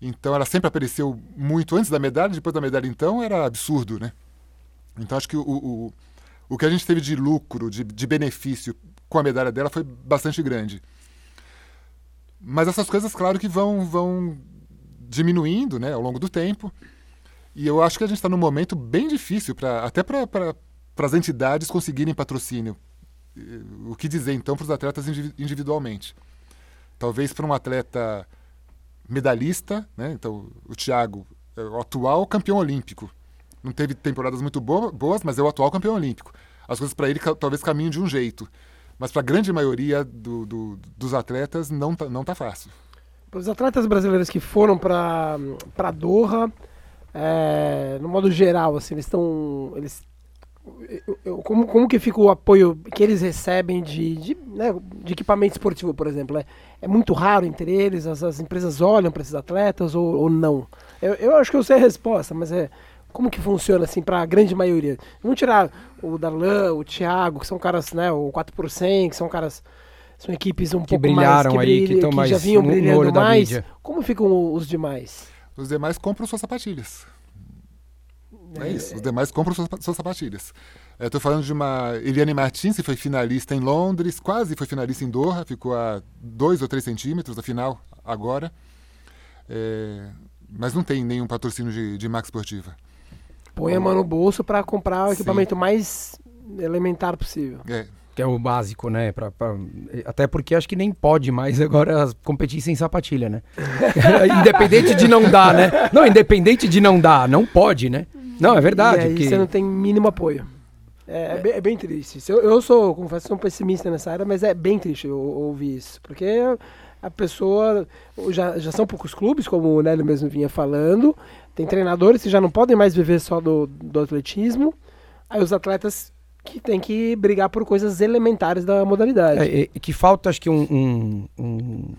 Então ela sempre apareceu muito antes da medalha, depois da medalha então era absurdo, né? Então acho que o, o, o que a gente teve de lucro, de, de benefício com a medalha dela foi bastante grande. Mas essas coisas, claro que vão, vão diminuindo né, ao longo do tempo. E eu acho que a gente está num momento bem difícil, pra, até para as entidades conseguirem patrocínio o que dizer então para os atletas individualmente? Talvez para um atleta medalhista, né? então o Thiago é o atual campeão olímpico. Não teve temporadas muito boas, mas é o atual campeão olímpico. As coisas para ele talvez caminhem de um jeito, mas para a grande maioria do, do, dos atletas não tá, não tá fácil. Os atletas brasileiros que foram para Doha, é, no modo geral, assim, eles estão eles como, como que fica o apoio que eles recebem de, de, né, de equipamento esportivo, por exemplo? É, é muito raro entre eles? As, as empresas olham para esses atletas ou, ou não? Eu, eu acho que eu sei a resposta, mas é como que funciona assim para a grande maioria? Vamos tirar o Darlan, o Thiago, que são caras, né, o 4%, que são caras são equipes um que pouco brilharam mais que, brilha, aí, que, que já vinham brilhando mais. Como ficam os demais? Os demais compram suas sapatilhas. É, é isso. Os demais compram suas, suas sapatilhas. Estou falando de uma Eliane Martins, que foi finalista em Londres, quase foi finalista em Doha, ficou a 2 ou 3 centímetros da final agora. É, mas não tem nenhum patrocínio de, de marca esportiva. Põe a mão no bolso para comprar o equipamento Sim. mais elementar possível. É. Que é o básico, né? Pra, pra, até porque acho que nem pode mais agora competir sem sapatilha, né? independente de não dar, né? Não, independente de não dar, não pode, né? Não, é verdade. E aí que... você não tem mínimo apoio. É, é, bem, é bem, triste. Eu, eu sou, confesso, sou um pessimista nessa área, mas é bem triste eu, ouvir isso. Porque a pessoa. Já, já são poucos clubes, como o Nélio mesmo vinha falando. Tem treinadores que já não podem mais viver só do, do atletismo. Aí os atletas que têm que brigar por coisas elementares da modalidade. É, que falta, acho que, um, um, um,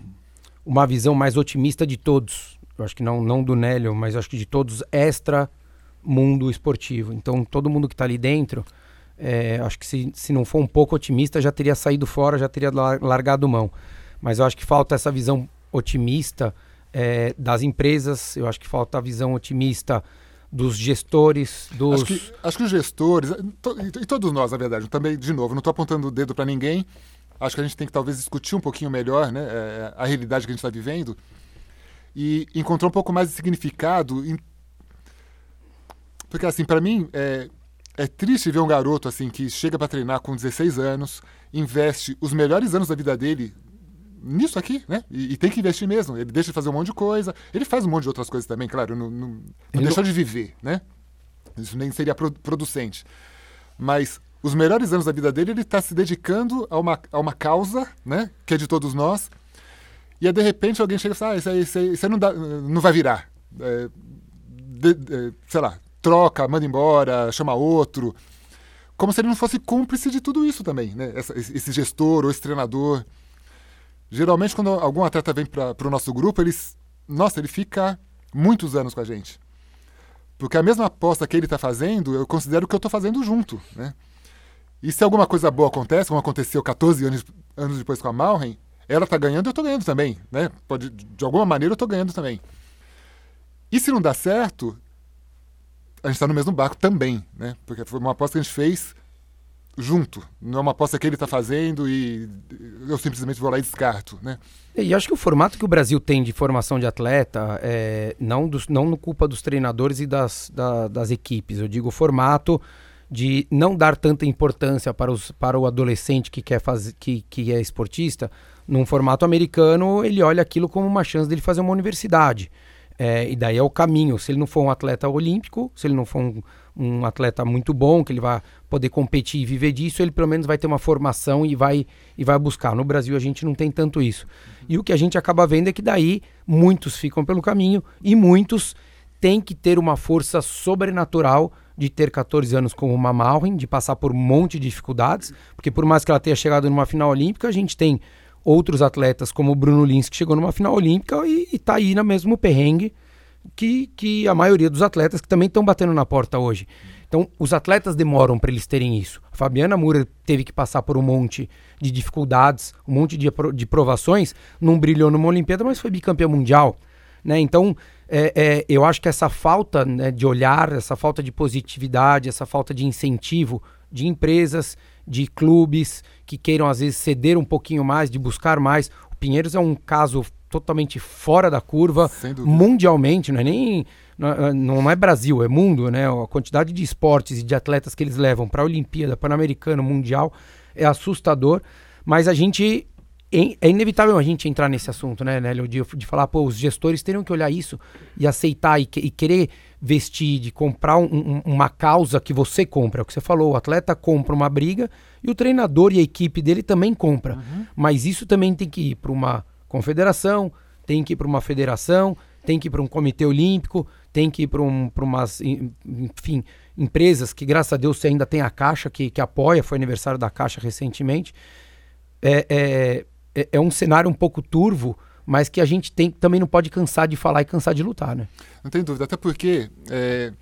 uma visão mais otimista de todos. Eu acho que não, não do Nélio, mas acho que de todos extra mundo esportivo. Então, todo mundo que está ali dentro, é, acho que se, se não for um pouco otimista, já teria saído fora, já teria largado mão. Mas eu acho que falta essa visão otimista é, das empresas, eu acho que falta a visão otimista dos gestores, dos... Acho que, acho que os gestores, e todos nós, na verdade, também, de novo, não estou apontando o dedo para ninguém, acho que a gente tem que talvez discutir um pouquinho melhor né, é, a realidade que a gente está vivendo e encontrar um pouco mais de significado em porque, assim, para mim, é, é triste ver um garoto assim que chega para treinar com 16 anos, investe os melhores anos da vida dele nisso aqui, né? E, e, tem que investir mesmo. Ele deixa de fazer um monte de coisa. Ele faz um monte de outras coisas também, claro. Não, não, não deixou de viver, né? Isso nem seria producente. Mas os melhores anos da vida dele, ele está se dedicando a uma, a uma causa, né? Que é de todos nós. E aí, de repente, alguém chega e fala, ah, isso aí, isso aí, isso aí não, dá, não vai virar. É, de, de, sei lá, troca, manda embora, chama outro. Como se ele não fosse cúmplice de tudo isso também, né? esse gestor ou esse treinador. Geralmente, quando algum atleta vem para o nosso grupo, eles, nossa, ele fica muitos anos com a gente. Porque a mesma aposta que ele está fazendo, eu considero que eu estou fazendo junto. Né? E se alguma coisa boa acontece, como aconteceu 14 anos, anos depois com a Malren, ela está ganhando, eu estou ganhando também. Né? Pode, de alguma maneira, eu estou ganhando também. E se não dá certo, a gente está no mesmo barco também, né? Porque foi uma aposta que a gente fez junto. Não é uma aposta que ele está fazendo e eu simplesmente vou lá e descarto, né? E acho que o formato que o Brasil tem de formação de atleta, é, não, dos, não no culpa dos treinadores e das, da, das equipes, eu digo o formato de não dar tanta importância para, os, para o adolescente que quer fazer, que, que é esportista, num formato americano, ele olha aquilo como uma chance dele fazer uma universidade. É, e daí é o caminho. Se ele não for um atleta olímpico, se ele não for um, um, atleta muito bom, que ele vai poder competir e viver disso, ele pelo menos vai ter uma formação e vai, e vai buscar. No Brasil a gente não tem tanto isso. E o que a gente acaba vendo é que daí muitos ficam pelo caminho e muitos têm que ter uma força sobrenatural de ter 14 anos como uma Malrin, de passar por um monte de dificuldades, porque por mais que ela tenha chegado numa final olímpica, a gente tem outros atletas como o Bruno Lins, que chegou numa final olímpica e, está aí no mesmo perrengue que, que a maioria dos atletas que também estão batendo na porta hoje. Então, os atletas demoram para eles terem isso. A Fabiana Moura teve que passar por um monte de dificuldades, um monte de, de provações, não brilhou numa Olimpíada, mas foi bicampeã mundial. Né? Então, é, é, eu acho que essa falta né, de olhar, essa falta de positividade, essa falta de incentivo de empresas, de clubes que queiram às vezes ceder um pouquinho mais, de buscar mais. O Pinheiros é um caso totalmente fora da curva, mundialmente, não é nem não é Brasil, é mundo, né? A quantidade de esportes e de atletas que eles levam para a Olimpíada, Pan-Americano, Mundial é assustador, mas a gente é inevitável a gente entrar nesse assunto, né, Nélio? De, de falar, pô, os gestores teriam que olhar isso e aceitar e, e querer vestir, de comprar um, um, uma causa que você compra. É o que você falou, o atleta compra uma briga e o treinador e a equipe dele também compra. Uhum. Mas isso também tem que ir para uma confederação, tem que ir para uma federação, tem que ir para um comitê olímpico, tem que ir para um, umas, enfim, empresas que, graças a Deus, você ainda tem a Caixa que, que apoia, foi aniversário da Caixa recentemente. É, é, é, é um cenário um pouco turvo, mas que a gente tem, também não pode cansar de falar e cansar de lutar, né? Não tem dúvida, até porque é,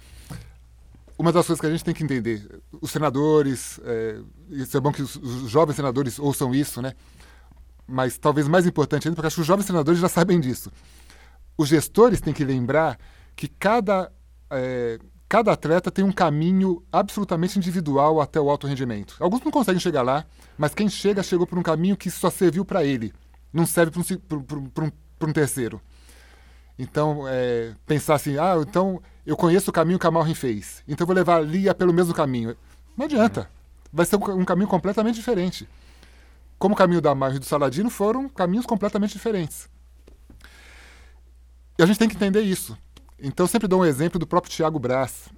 uma das coisas que a gente tem que entender, os senadores, é, isso é bom que os, os, jovens senadores ouçam isso, né? Mas talvez mais importante ainda, porque acho que os jovens senadores já sabem disso. Os gestores têm que lembrar que cada, é, cada atleta tem um caminho absolutamente individual até o alto rendimento. Alguns não conseguem chegar lá, mas quem chega, chegou por um caminho que só serviu para ele não serve para um, um, um, terceiro. Então, é, pensar assim, ah, então eu conheço o caminho que a Malrin fez, então eu vou levar a Lia pelo mesmo caminho. Não adianta. Vai ser um, um caminho completamente diferente. Como o caminho da Malrin e do Saladino foram caminhos completamente diferentes. E a gente tem que entender isso. Então, sempre dou um exemplo do próprio Tiago Braz.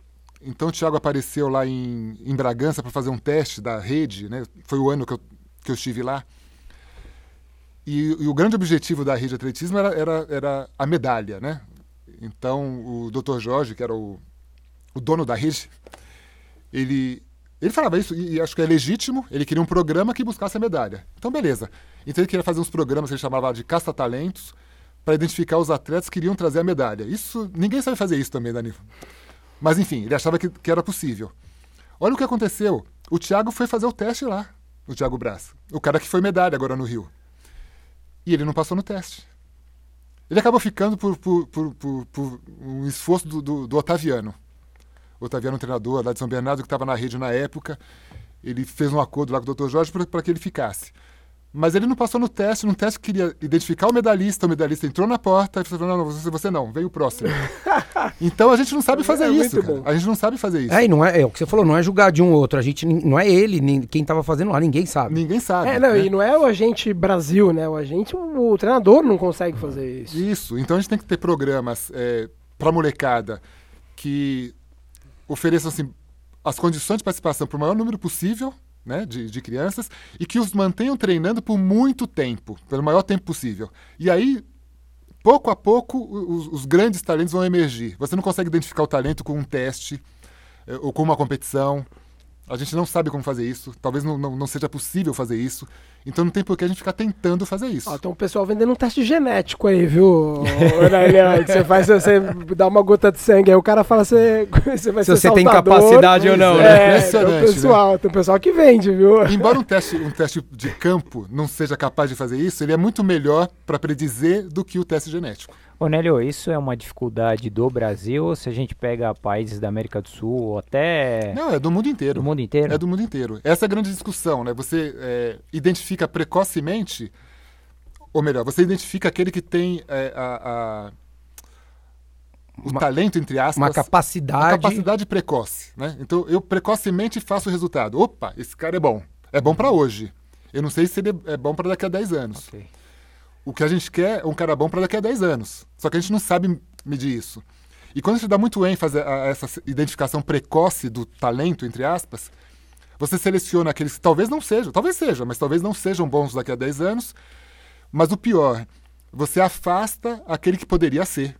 Então, o Tiago apareceu lá em, em Bragança para fazer um teste da rede, né? foi o ano que eu, que eu estive lá. E, e, o grande objetivo da rede de atletismo era, era, era a medalha, né? Então, o Dr. Jorge, que era o, o dono da rede, ele, ele falava isso, e acho que é legítimo, ele queria um programa que buscasse a medalha. Então, beleza. Então, ele queria fazer uns programas que ele chamava de caça-talentos, para identificar os atletas que iriam trazer a medalha. Isso, ninguém sabe fazer isso também, Danilo. Mas, enfim, ele achava que, que era possível. Olha o que aconteceu. O Thiago foi fazer o teste lá, o Thiago Braz. O cara que foi medalha agora no Rio. E ele não passou no teste. Ele acabou ficando por, por, por, por um esforço do, do, do, Otaviano. O Otaviano, um treinador lá de São Bernardo, que estava na rede na época. Ele fez um acordo lá com o Dr. Jorge para que ele ficasse. Mas ele não passou no teste, no teste que queria identificar o medalhista, o medalhista entrou na porta e falou: não, não, você, você não, veio o próximo. então a gente não sabe fazer é isso. A gente não sabe fazer isso. É, e não é, é, o que você falou, não é julgar de um ou outro. A gente não é ele, nem quem estava fazendo lá, ninguém sabe. Ninguém sabe. É, não, né? e não é o agente Brasil, né? O agente, o, o, treinador não consegue fazer isso. Isso. Então a gente tem que ter programas é, para molecada que ofereçam assim, as condições de participação para o maior número possível né, de, de crianças e que os mantenham treinando por muito tempo, pelo maior tempo possível. E aí, pouco a pouco, os, os grandes talentos vão emergir. Você não consegue identificar o talento com um teste eh, ou com uma competição. A gente não sabe como fazer isso, talvez não, não, não, seja possível fazer isso, então não tem por que a gente ficar tentando fazer isso. Ó, tem um pessoal vendendo um teste genético aí, viu? você faz, você dá uma gota de sangue, aí o cara fala você, você vai Se ser você tem capacidade ou não, né? É, tem um, pessoal, né? tem um pessoal que vende, viu? Embora um teste, um teste de campo não seja capaz de fazer isso, ele é muito melhor para predizer do que o teste genético. Ô Nélio, isso é uma dificuldade do Brasil ou se a gente pega países da América do Sul ou até Não, é do mundo inteiro. do mundo inteiro? É do mundo inteiro. Essa é a grande discussão, né? Você é, identifica precocemente, ou melhor, você identifica aquele que tem é, a, a- o Uma- talento, entre aspas, Uma capacidade. capacidade precoce, né? Então eu precocemente faço o resultado. Opa, esse cara é bom. É bom pra hoje. Eu não sei se ele é bom pra daqui a 10 anos. Ok. O que a gente quer é um cara bom pra daqui a 10 anos. Só que a gente não sabe medir isso. E quando a gente dá muito ênfase a essa identificação precoce do talento, entre aspas, você seleciona aqueles que talvez não sejam, talvez sejam, mas talvez não sejam bons daqui a 10 anos. Mas o pior, você afasta aquele que poderia ser.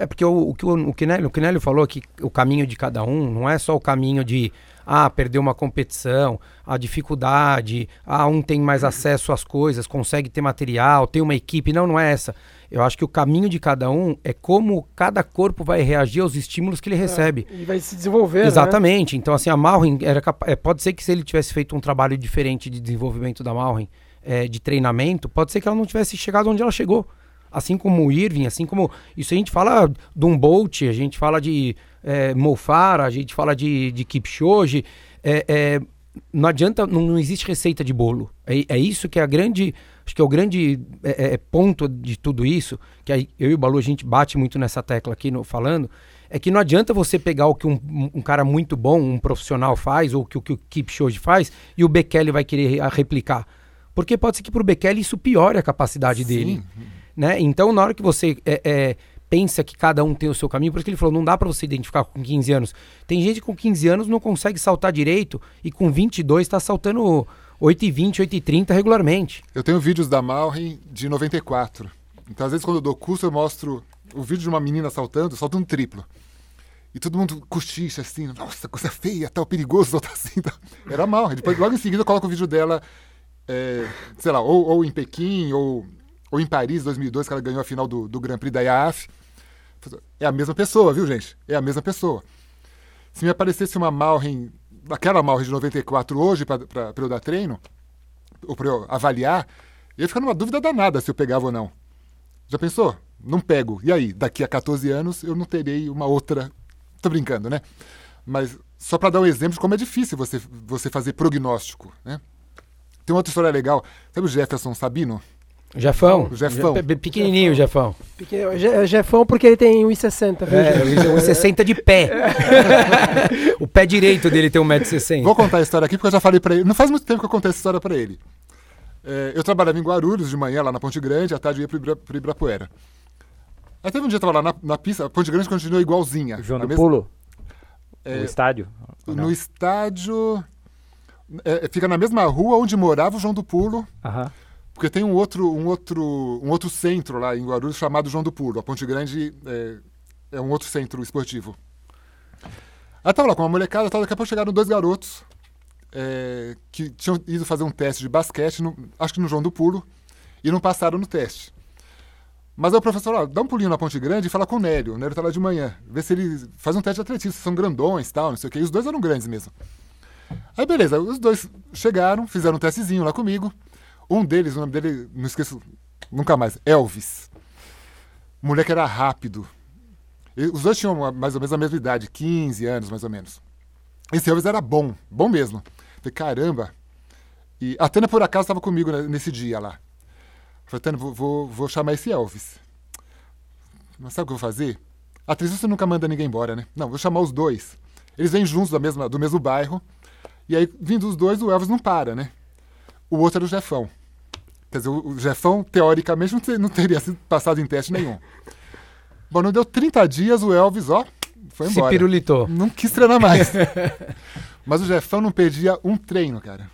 É porque o, o, que o, o, Quinelli, o Quinelli falou que o caminho de cada um não é só o caminho de ah, perder uma competição, a dificuldade, ah, um tem mais acesso às coisas, consegue ter material, tem uma equipe. Não, não é essa. Eu acho que o caminho de cada um é como cada corpo vai reagir aos estímulos que ele recebe. E vai se desenvolver, né? Exatamente. Então, assim, a Malrin era capa- é, pode ser que se ele tivesse feito um trabalho diferente de desenvolvimento da Malrin, é, de treinamento, pode ser que ela não tivesse chegado onde ela chegou. Assim como o Irving, assim como. Isso a gente fala de um Bolt, a gente fala de é, Mofara, a gente fala de, de Kipchoge. É, é, não adianta, não, não existe receita de bolo. É, é isso que é a grande. Acho que é o grande é, é, ponto de tudo isso, que aí eu e o Balu a gente bate muito nessa tecla aqui no, falando, é que não adianta você pegar o que um, um- cara muito bom, um profissional faz, ou que o que o Kipchoge faz, e o Bekele vai querer re- replicar. Porque pode ser que pro Bekele isso piore a capacidade dele. Né? Então, na hora que você é, é, pensa que cada um tem o seu caminho, por isso que ele falou, não dá pra você identificar com 15 anos. Tem gente com 15 anos não consegue saltar direito e com 22 tá saltando 8,20, 8,30 regularmente. Eu tenho vídeos da Malrin de 94. Então, às vezes, quando eu dou curso, eu mostro o vídeo de uma menina saltando, saltando triplo. E todo mundo cochicha assim, nossa, coisa feia, tal, perigoso saltar assim. Tal. Era Malrin. Depois, logo em seguida, eu coloco o vídeo dela, é, sei lá, ou, ou em Pequim, ou, ou em Paris, 2002, que ela ganhou a final do, do Grand Prix da IAAF. É a mesma pessoa, viu, gente? É a mesma pessoa. Se me aparecesse uma Malrin, aquela Malrin de 94 hoje, para eu dar treino, ou para eu avaliar, eu ia ficar numa dúvida danada se eu pegava ou não. Já pensou? Não pego. E aí, daqui a 14 anos eu não terei uma outra. Tô brincando, né? Mas só para dar um exemplo de como é difícil você, você fazer prognóstico, né? Tem uma outra história legal. Sabe o Jefferson Sabino? Jefão. O Jefão. Je- pe- Pequenininho, Jefão. Porque é Je- é Jefão porque ele tem 1,60, viu, É, gente? o 60 de pé. o pé direito dele tem 1,60m. Vou contar a história aqui porque eu já falei para ele. Não faz muito tempo que eu contei essa história para ele. É, eu trabalhava em Guarulhos de manhã, lá na Ponte Grande, à tarde eu ia para Ibra, pro Ibirapuera. Aí teve um dia eu tava lá na, na pista, a Ponte Grande continua igualzinha. João na do mesma- Pulo? É, o estádio? No estádio. é, fica na mesma rua onde morava o João do Pulo, Aham. Porque tem um outro, um outro, um outro centro lá em Guarulhos chamado João do Pulo. A Ponte Grande é, é um outro centro esportivo. Aí tava lá com uma molecada, tal, daqui a pouco chegaram dois garotos é, que tinham ido fazer um teste de basquete, no- acho que no João do Pulo, e não passaram no teste. Mas aí o professor, ó, dá um pulinho na Ponte Grande e fala com o Nélio. O Nélio tá lá de manhã. Vê se ele faz um teste de atletismo, são grandões tal, não sei o quê. E os dois eram grandes mesmo. Aí beleza, os dois chegaram, fizeram um testezinho lá comigo. Um deles, o nome dele, não esqueço nunca mais, Elvis. O moleque era rápido. Os dois tinham mais ou menos a mesma idade, 15 anos mais ou menos. Esse Elvis era bom, bom mesmo. Falei, caramba. E a Tânia, por acaso, estava comigo né, nesse dia lá. Falei, Tânia, vou, vou, vou chamar esse Elvis. Mas sabe o que eu vou fazer? A atriz você nunca manda ninguém embora, né? Não, vou chamar os dois. Eles vêm juntos da mesma, do mesmo bairro. E aí, vindo os dois, o Elvis não para, né? O outro era o Jefão. Quer dizer, o Jefão, teoricamente, não, te- não teria sido passado em teste nenhum. Bom, não deu 30 dias, o Elvis, ó, foi Se embora. pirulitou. Não quis treinar mais. Mas o Jefão não perdia um treino, cara.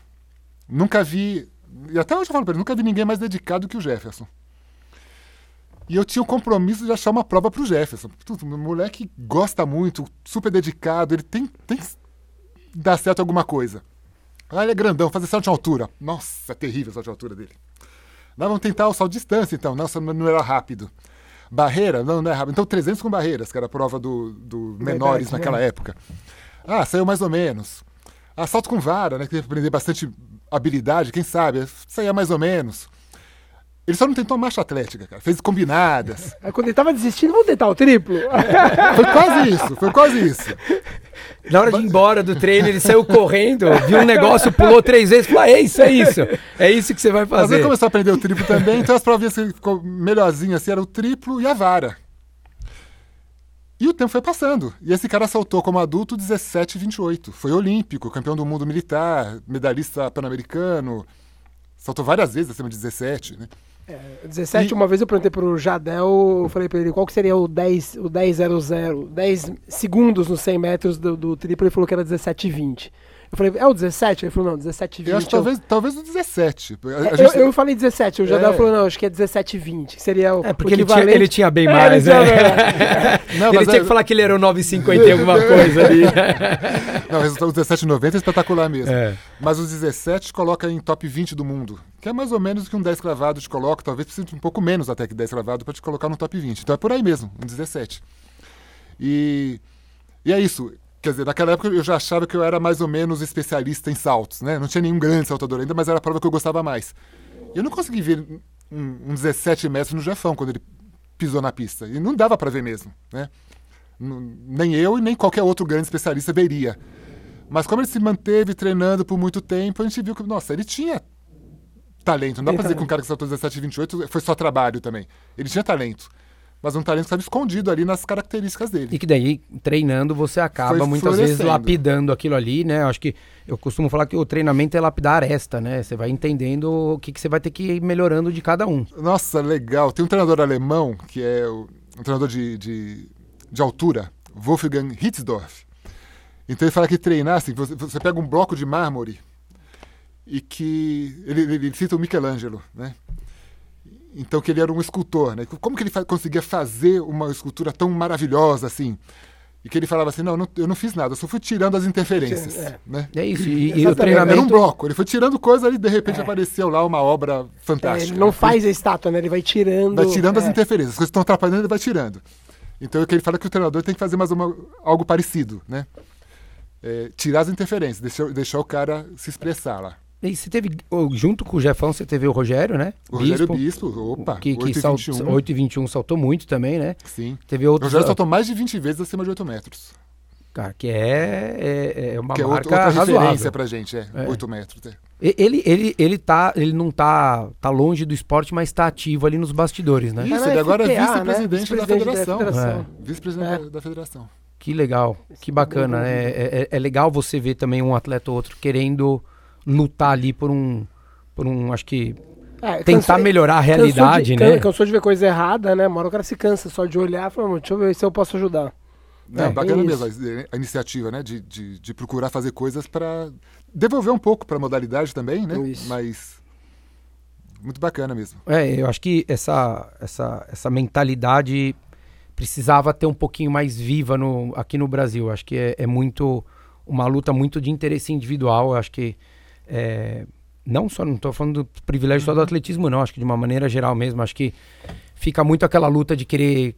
Nunca vi. E até hoje eu falo pra ele, nunca vi ninguém mais dedicado que o Jefferson. E eu tinha o compromisso de achar uma prova pro Jefferson. Tudo, um moleque gosta muito, super dedicado, ele tem, tem que dar certo alguma coisa. Ah, ele é grandão, fazer salto de altura. Nossa, é terrível o salto de altura dele. Não, vamos tentar o de distância, então. Nossa, não era rápido. Barreira? Não, não é rápido. Então 300 com barreiras, que era a prova do, do menores Verdade, naquela né? época. Ah, saiu mais ou menos. Ah, salto com vara, né? Que teve que aprender bastante habilidade, quem sabe? Saía mais ou menos. Ele só não tentou marcha atlética, cara. Fez combinadas. Aí quando ele tava desistindo, vamos tentar o triplo. Foi quase isso, foi quase isso. Na hora de ir embora do treino, ele saiu correndo, viu um negócio, pulou três vezes, falou: é isso, é isso. É isso que você vai Mas fazer. ele começou a aprender o triplo também, então as provinhas que ficou melhorzinho assim era o triplo e a vara. E o tempo foi passando. E esse cara saltou como adulto 17 e 28. Foi olímpico, campeão do mundo militar, medalhista pan-americano. Saltou várias vezes acima de 17, né? 17, E- uma vez eu perguntei pro Jadel, eu falei pra ele qual que seria o 10, o 10.00, 10 segundos nos 100 metros do, do triplo, ele falou que era 17,20. Eu falei, é o 17? Ele falou, não, 17,20. Eu acho que talvez, talvez o 17. A- a É, gente- eu, eu falei 17, o Jadel É. falou, não, acho que é 17,20, que seria o É, porque ele tinha, ele tinha bem É, mais, ele né? tinha- Não, ele mas tinha é- que falar que ele era o 950 e alguma coisa ali. Não, o resultado 17,90 é espetacular mesmo. É. Mas os 17 coloca em top 20 do mundo. Que é mais ou menos o que um 10 cravado te coloca. Talvez precise de um pouco menos até que 10 cravado para te colocar no top 20. Então é por aí mesmo, um 17. E, e é isso. Quer dizer, naquela época eu já achava que eu era mais ou menos especialista em saltos, né? Não tinha nenhum grande saltador ainda, mas era a prova que eu gostava mais. Eu não consegui ver um, um 17 metros no Jefão quando ele pisou na pista. E não dava para ver mesmo, né? Nem eu e nem qualquer outro grande especialista veria. Mas como ele se manteve treinando por muito tempo, a gente viu que, nossa, ele tinha talento. Não dá pra dizer que um cara que saltou 17 e 28 foi só trabalho também. Ele tinha talento. Mas um talento que estava escondido ali nas características dele. E que daí, treinando, você acaba Foi muitas vezes lapidando aquilo ali, né? Eu acho que eu costumo falar que o treinamento é lapidar aresta, né? Você vai entendendo o que, que você vai ter que ir melhorando de cada um. Nossa, legal. Tem um treinador alemão, que é o, um treinador de, de, de altura, Wolfgang Hitzdorf. Então ele fala que treinar, assim, você, você pega um bloco de mármore e que. Ele, ele, ele cita o Michelangelo, né? Então que ele era um escultor, né? Como que ele conseguia fazer uma escultura tão maravilhosa assim? E que ele falava assim, não, não, eu não fiz nada, eu só fui tirando as interferências, É. né? É isso. E, e o Exatamente. Era um treinamento. bloco, ele foi tirando coisa e de repente apareceu lá uma obra É, fantástica. ele não né? faz a estátua, né? Ele vai tirando. Vai tirando as é. interferências. As coisas estão atrapalhando, ele vai tirando. Então é que ele fala que o treinador tem que fazer mais uma, algo parecido, né? É, tirar as interferências, deixar, deixar o cara se expressar lá. E você teve, junto com o Jefão, você teve o Rogério, né? O Rogério Bispo, opa, que, que 8 e sal- 21. 8 e 21 saltou muito também, né? Sim. Teve O outros. Rogério saltou mais de 20 vezes acima de 8 metros. Cara, que é, é, é uma que é outra, marca outra referência razoável. pra gente, é, É. 8 metros. é. E- Ele, ele, ele, tá, ele não tá, tá longe do esporte, mas tá ativo ali nos bastidores, né? Isso, ele agora é vice-presidente né? da Vice-presidente federação. federação. Vice-presidente É. da, federação. Que legal, que bacana, né? É, é- é legal você ver também um atleta ou outro querendo lutar ali por um, por um, acho que É, tentar melhorar a cansou realidade, de, né? can- Cansou de ver coisa errada, né? Uma hora o cara se cansa só de olhar e fala, "Mano, deixa eu ver se eu posso ajudar. Não, É, bacana é mesmo a, a iniciativa, né? De, de, de procurar fazer coisas para devolver um pouco para a modalidade também, né? Isso. Mas muito bacana mesmo. É, eu acho que essa, essa, essa mentalidade precisava ter um pouquinho mais viva no, aqui no Brasil. Acho que é, é muito uma luta muito de interesse individual. Eu acho que é, não só não estou falando do privilégio só do atletismo, não. Acho que de uma maneira geral mesmo. Acho que fica muito aquela luta de querer,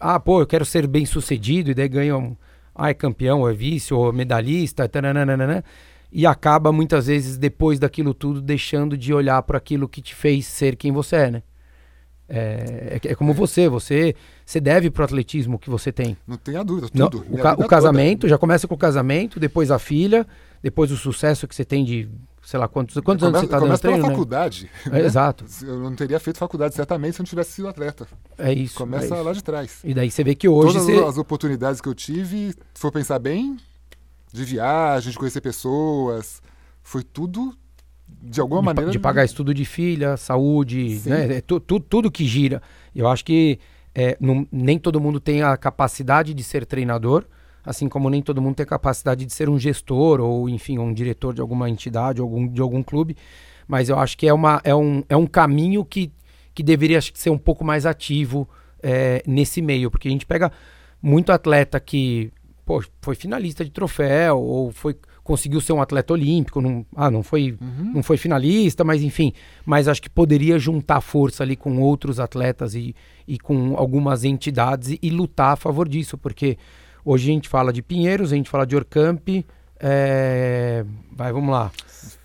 ah, pô, eu quero ser bem sucedido e daí ganha um, ah, é campeão, ou é vice, ou medalhista, taranana, e acaba muitas vezes depois daquilo tudo deixando de olhar para aquilo que te fez ser quem você é, né? É, é, é como você, você, você deve pro atletismo o que você tem. Não tenha dúvida, Não, tudo. o, Minha ca- o casamento, já começa com o casamento, depois a filha, depois o sucesso que você tem de, sei lá, quantos, quantos toda. anos você tá começa, dando começa treino, pela né? faculdade. É, né? exato, Eu não teria feito faculdade certamente se eu não tivesse sido atleta. é isso. Começa é isso. lá de trás. E daí você vê que hoje Todas você... as oportunidades que eu tive, se for pensar bem, de viagem, de conhecer pessoas, foi tudo de alguma de, maneira de pagar estudo de filha, saúde, Sim. né? É tu- tu- tudo que gira. Eu acho que é, não- nem todo mundo tem a capacidade de ser treinador, assim como nem todo mundo tem a capacidade de ser um gestor ou, enfim, um diretor de alguma entidade, algum, de algum clube. Mas eu acho que é, uma, é, um, é um caminho que, que deveria acho que, ser um pouco mais ativo é, nesse meio, porque a gente pega muito atleta que pô, foi finalista de troféu ou foi conseguiu ser um atleta olímpico, não, ah, não foi Uhum. não foi finalista, mas enfim, mas acho que poderia juntar força ali com outros atletas e, e com algumas entidades e, e lutar a favor disso, porque hoje a gente fala de Pinheiros, a gente fala de Orcamp, é, vai, vamos lá,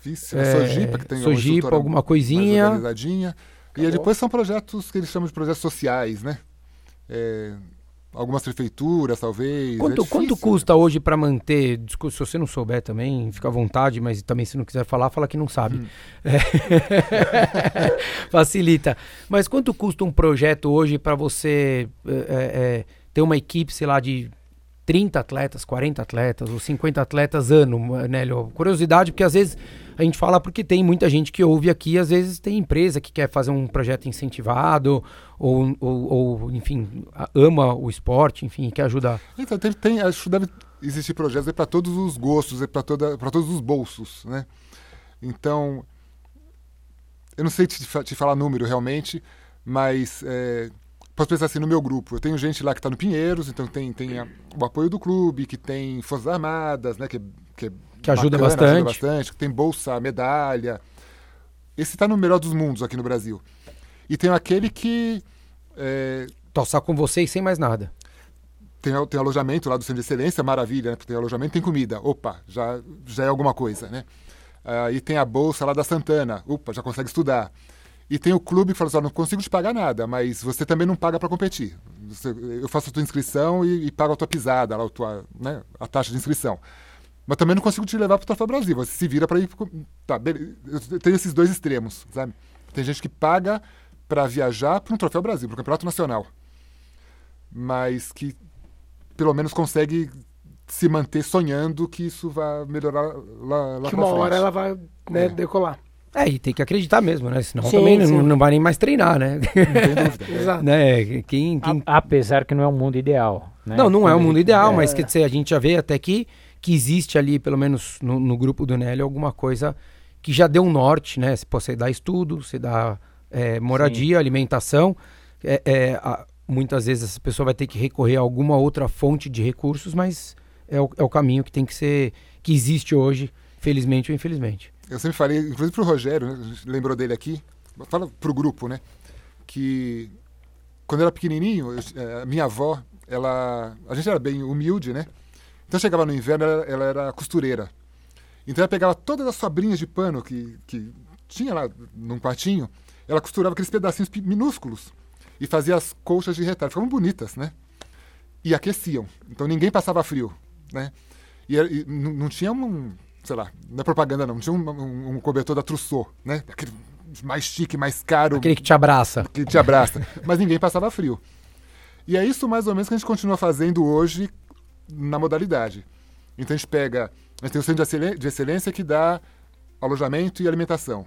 Difícil. É, Sojipa, que tem uma Sojipa, estrutura alguma coisinha. organizadinha. E aí depois são projetos que eles chamam de projetos sociais, né? É, algumas prefeituras, talvez. Quanto, é quanto difícil. custa hoje para manter? desculpa, Se você não souber também, fica à vontade, mas também se não quiser falar, fala que não sabe. Hum. É. Facilita. Mas quanto custa um projeto hoje para você é, é, ter uma equipe, sei lá, de 30 atletas, 40 atletas ou 50 atletas ano, Nélio? Curiosidade, porque às vezes a gente fala porque tem muita gente que ouve aqui, às vezes tem empresa que quer fazer um projeto incentivado ou, ou, ou enfim, ama o esporte, enfim, quer ajudar. Então, tem, tem, acho que deve existir projetos para todos os gostos, para todos os bolsos, né? Então, eu não sei te, te falar número realmente, mas é, posso pensar assim no meu grupo. Eu tenho gente lá que está no Pinheiros, então tem, tem a- o apoio do clube, que tem Forças Armadas, né? Que, que, é Que ajuda bacana, bastante. bastante, que tem bolsa, medalha. Esse está no melhor dos mundos aqui no Brasil. E tem aquele que é, Tossar com vocês sem mais nada. tem, tem alojamento lá do Centro de Excelência, maravilha, né? Tem alojamento, tem comida. Opa, já, já é alguma coisa, né? Ah, e tem a bolsa lá da Santana. Opa, já consegue estudar. E tem o clube que fala assim, ó, não consigo te pagar nada, mas você também não paga para competir. Você- eu faço a tua inscrição e, e pago a tua pisada, a, tua, né, a taxa de inscrição. Mas também não consigo te levar para o Troféu Brasil. Você se vira para ir... Tá, tenho esses dois extremos, sabe? Tem gente que paga para viajar para um Troféu Brasil, para o Campeonato Nacional. Mas que pelo menos consegue se manter sonhando que isso vai melhorar lá, lá Que uma hora frente. ela vai né, É. decolar. É, e tem que acreditar mesmo, né? Senão Sim, também sim. não, não vai nem mais treinar, né? Exato. né? Quem, quem... A- apesar que não é um mundo ideal. né? Não, não é o Quando a mundo gente- ideal, é, mas quer dizer, a gente já vê até que, que existe ali, pelo menos no, no grupo do Nélio, alguma coisa que já deu um norte, né? Se você dá estudo, você dá é, moradia, alimentação. É, é, a- muitas vezes essa pessoa vai ter que recorrer a alguma outra fonte de recursos, mas é o, é o caminho que tem que ser, que existe hoje, felizmente ou infelizmente. Eu sempre falei, inclusive pro Rogério, né, lembrou dele aqui, fala pro grupo, né? Que quando eu era pequenininho, eu- eh, a minha avó, ela. A gente era bem humilde, né? Então chegava no inverno, ela, ela era costureira. Então ela pegava todas as sobrinhas de pano que, que tinha lá num quartinho, ela costurava aqueles pedacinhos minúsculos e fazia as colchas de retalho. Ficavam bonitas, né? E aqueciam. Então ninguém passava frio, né? E, e não tinha um, sei lá, não é propaganda não, tinha um, um- um cobertor da Trousseau, né? Aquele mais chique, mais caro, Aquele que te abraça. que te abraça. Mas ninguém passava frio. E é isso mais ou menos que a gente continua fazendo hoje na modalidade. Então a gente pega, a gente tem o Centro de Excelência que dá alojamento e alimentação.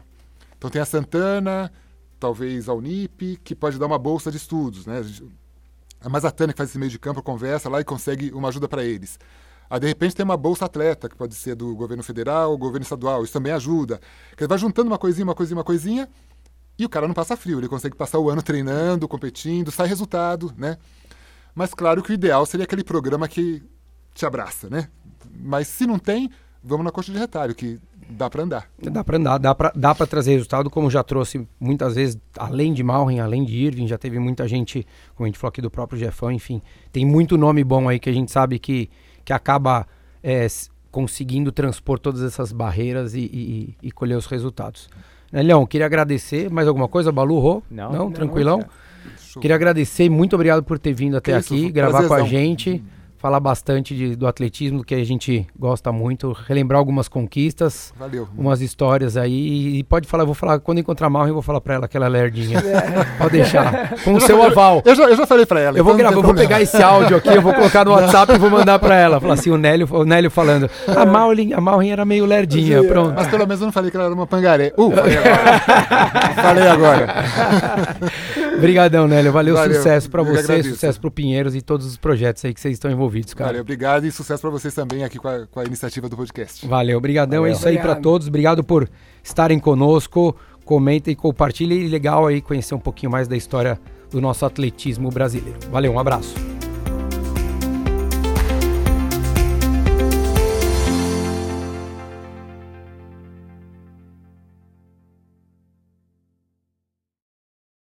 Então tem a Santana, talvez a Unip, que pode dar uma bolsa de estudos, né? A Mazatana que faz esse meio de campo conversa lá e consegue uma ajuda para eles. Aí, de repente, tem uma bolsa atleta, que pode ser do governo federal, governo estadual, isso também ajuda. Quer vai juntando uma coisinha, uma coisinha, uma coisinha, e o cara não passa frio, ele consegue passar o ano treinando, competindo, sai resultado, né? Mas claro que o ideal seria aquele programa que te abraça, né? Mas se não tem, vamos na coxa de retalho, que dá para andar. Dá pra andar, dá pra, dá trazer resultado, como já trouxe muitas vezes, além de Malren, além de Irving, já teve muita gente, como a gente falou aqui do próprio Jeffão, enfim, tem muito nome bom aí que a gente sabe que, que acaba é, conseguindo transpor todas essas barreiras e, e- e colher os resultados. Né, Leão, queria agradecer, mais alguma coisa, Balu, Rô? Não, Não, não, tranquilão? Show. Queria agradecer, muito obrigado por ter vindo até Que isso, aqui, um gravar com a prazerzão. gente, falar bastante de- do atletismo, que a gente gosta muito, relembrar algumas conquistas, Valeu. umas histórias aí. E pode falar, eu vou falar, quando encontrar mal, eu vou falar pra ela que ela é lerdinha. Pode deixar. Com o seu aval. Eu já, eu já falei para ela. Eu vou então gravar, eu vou pegar esse áudio aqui, eu vou colocar no WhatsApp e vou mandar pra ela. Falar assim, o Nélio, o Nélio falando. A Malin, a Malin era meio lerdinha, Sim, pronto. Mas pelo menos eu não falei que ela era uma pangaré. Uh, falei agora. falei agora. Obrigadão, Nélio. Valeu, Valeu, sucesso que você, agradeço. sucesso pro Pinheiros e todos os projetos aí que vocês estão envolvidos, cara. Valeu, obrigado e sucesso para vocês também aqui com a, com a iniciativa do podcast. Valeu, obrigadão. É Valeu. isso aí pra Obrigado. todos. Obrigado por estarem conosco. Comentem, compartilhem. E legal aí conhecer um pouquinho mais da história do nosso atletismo brasileiro. Valeu, um abraço.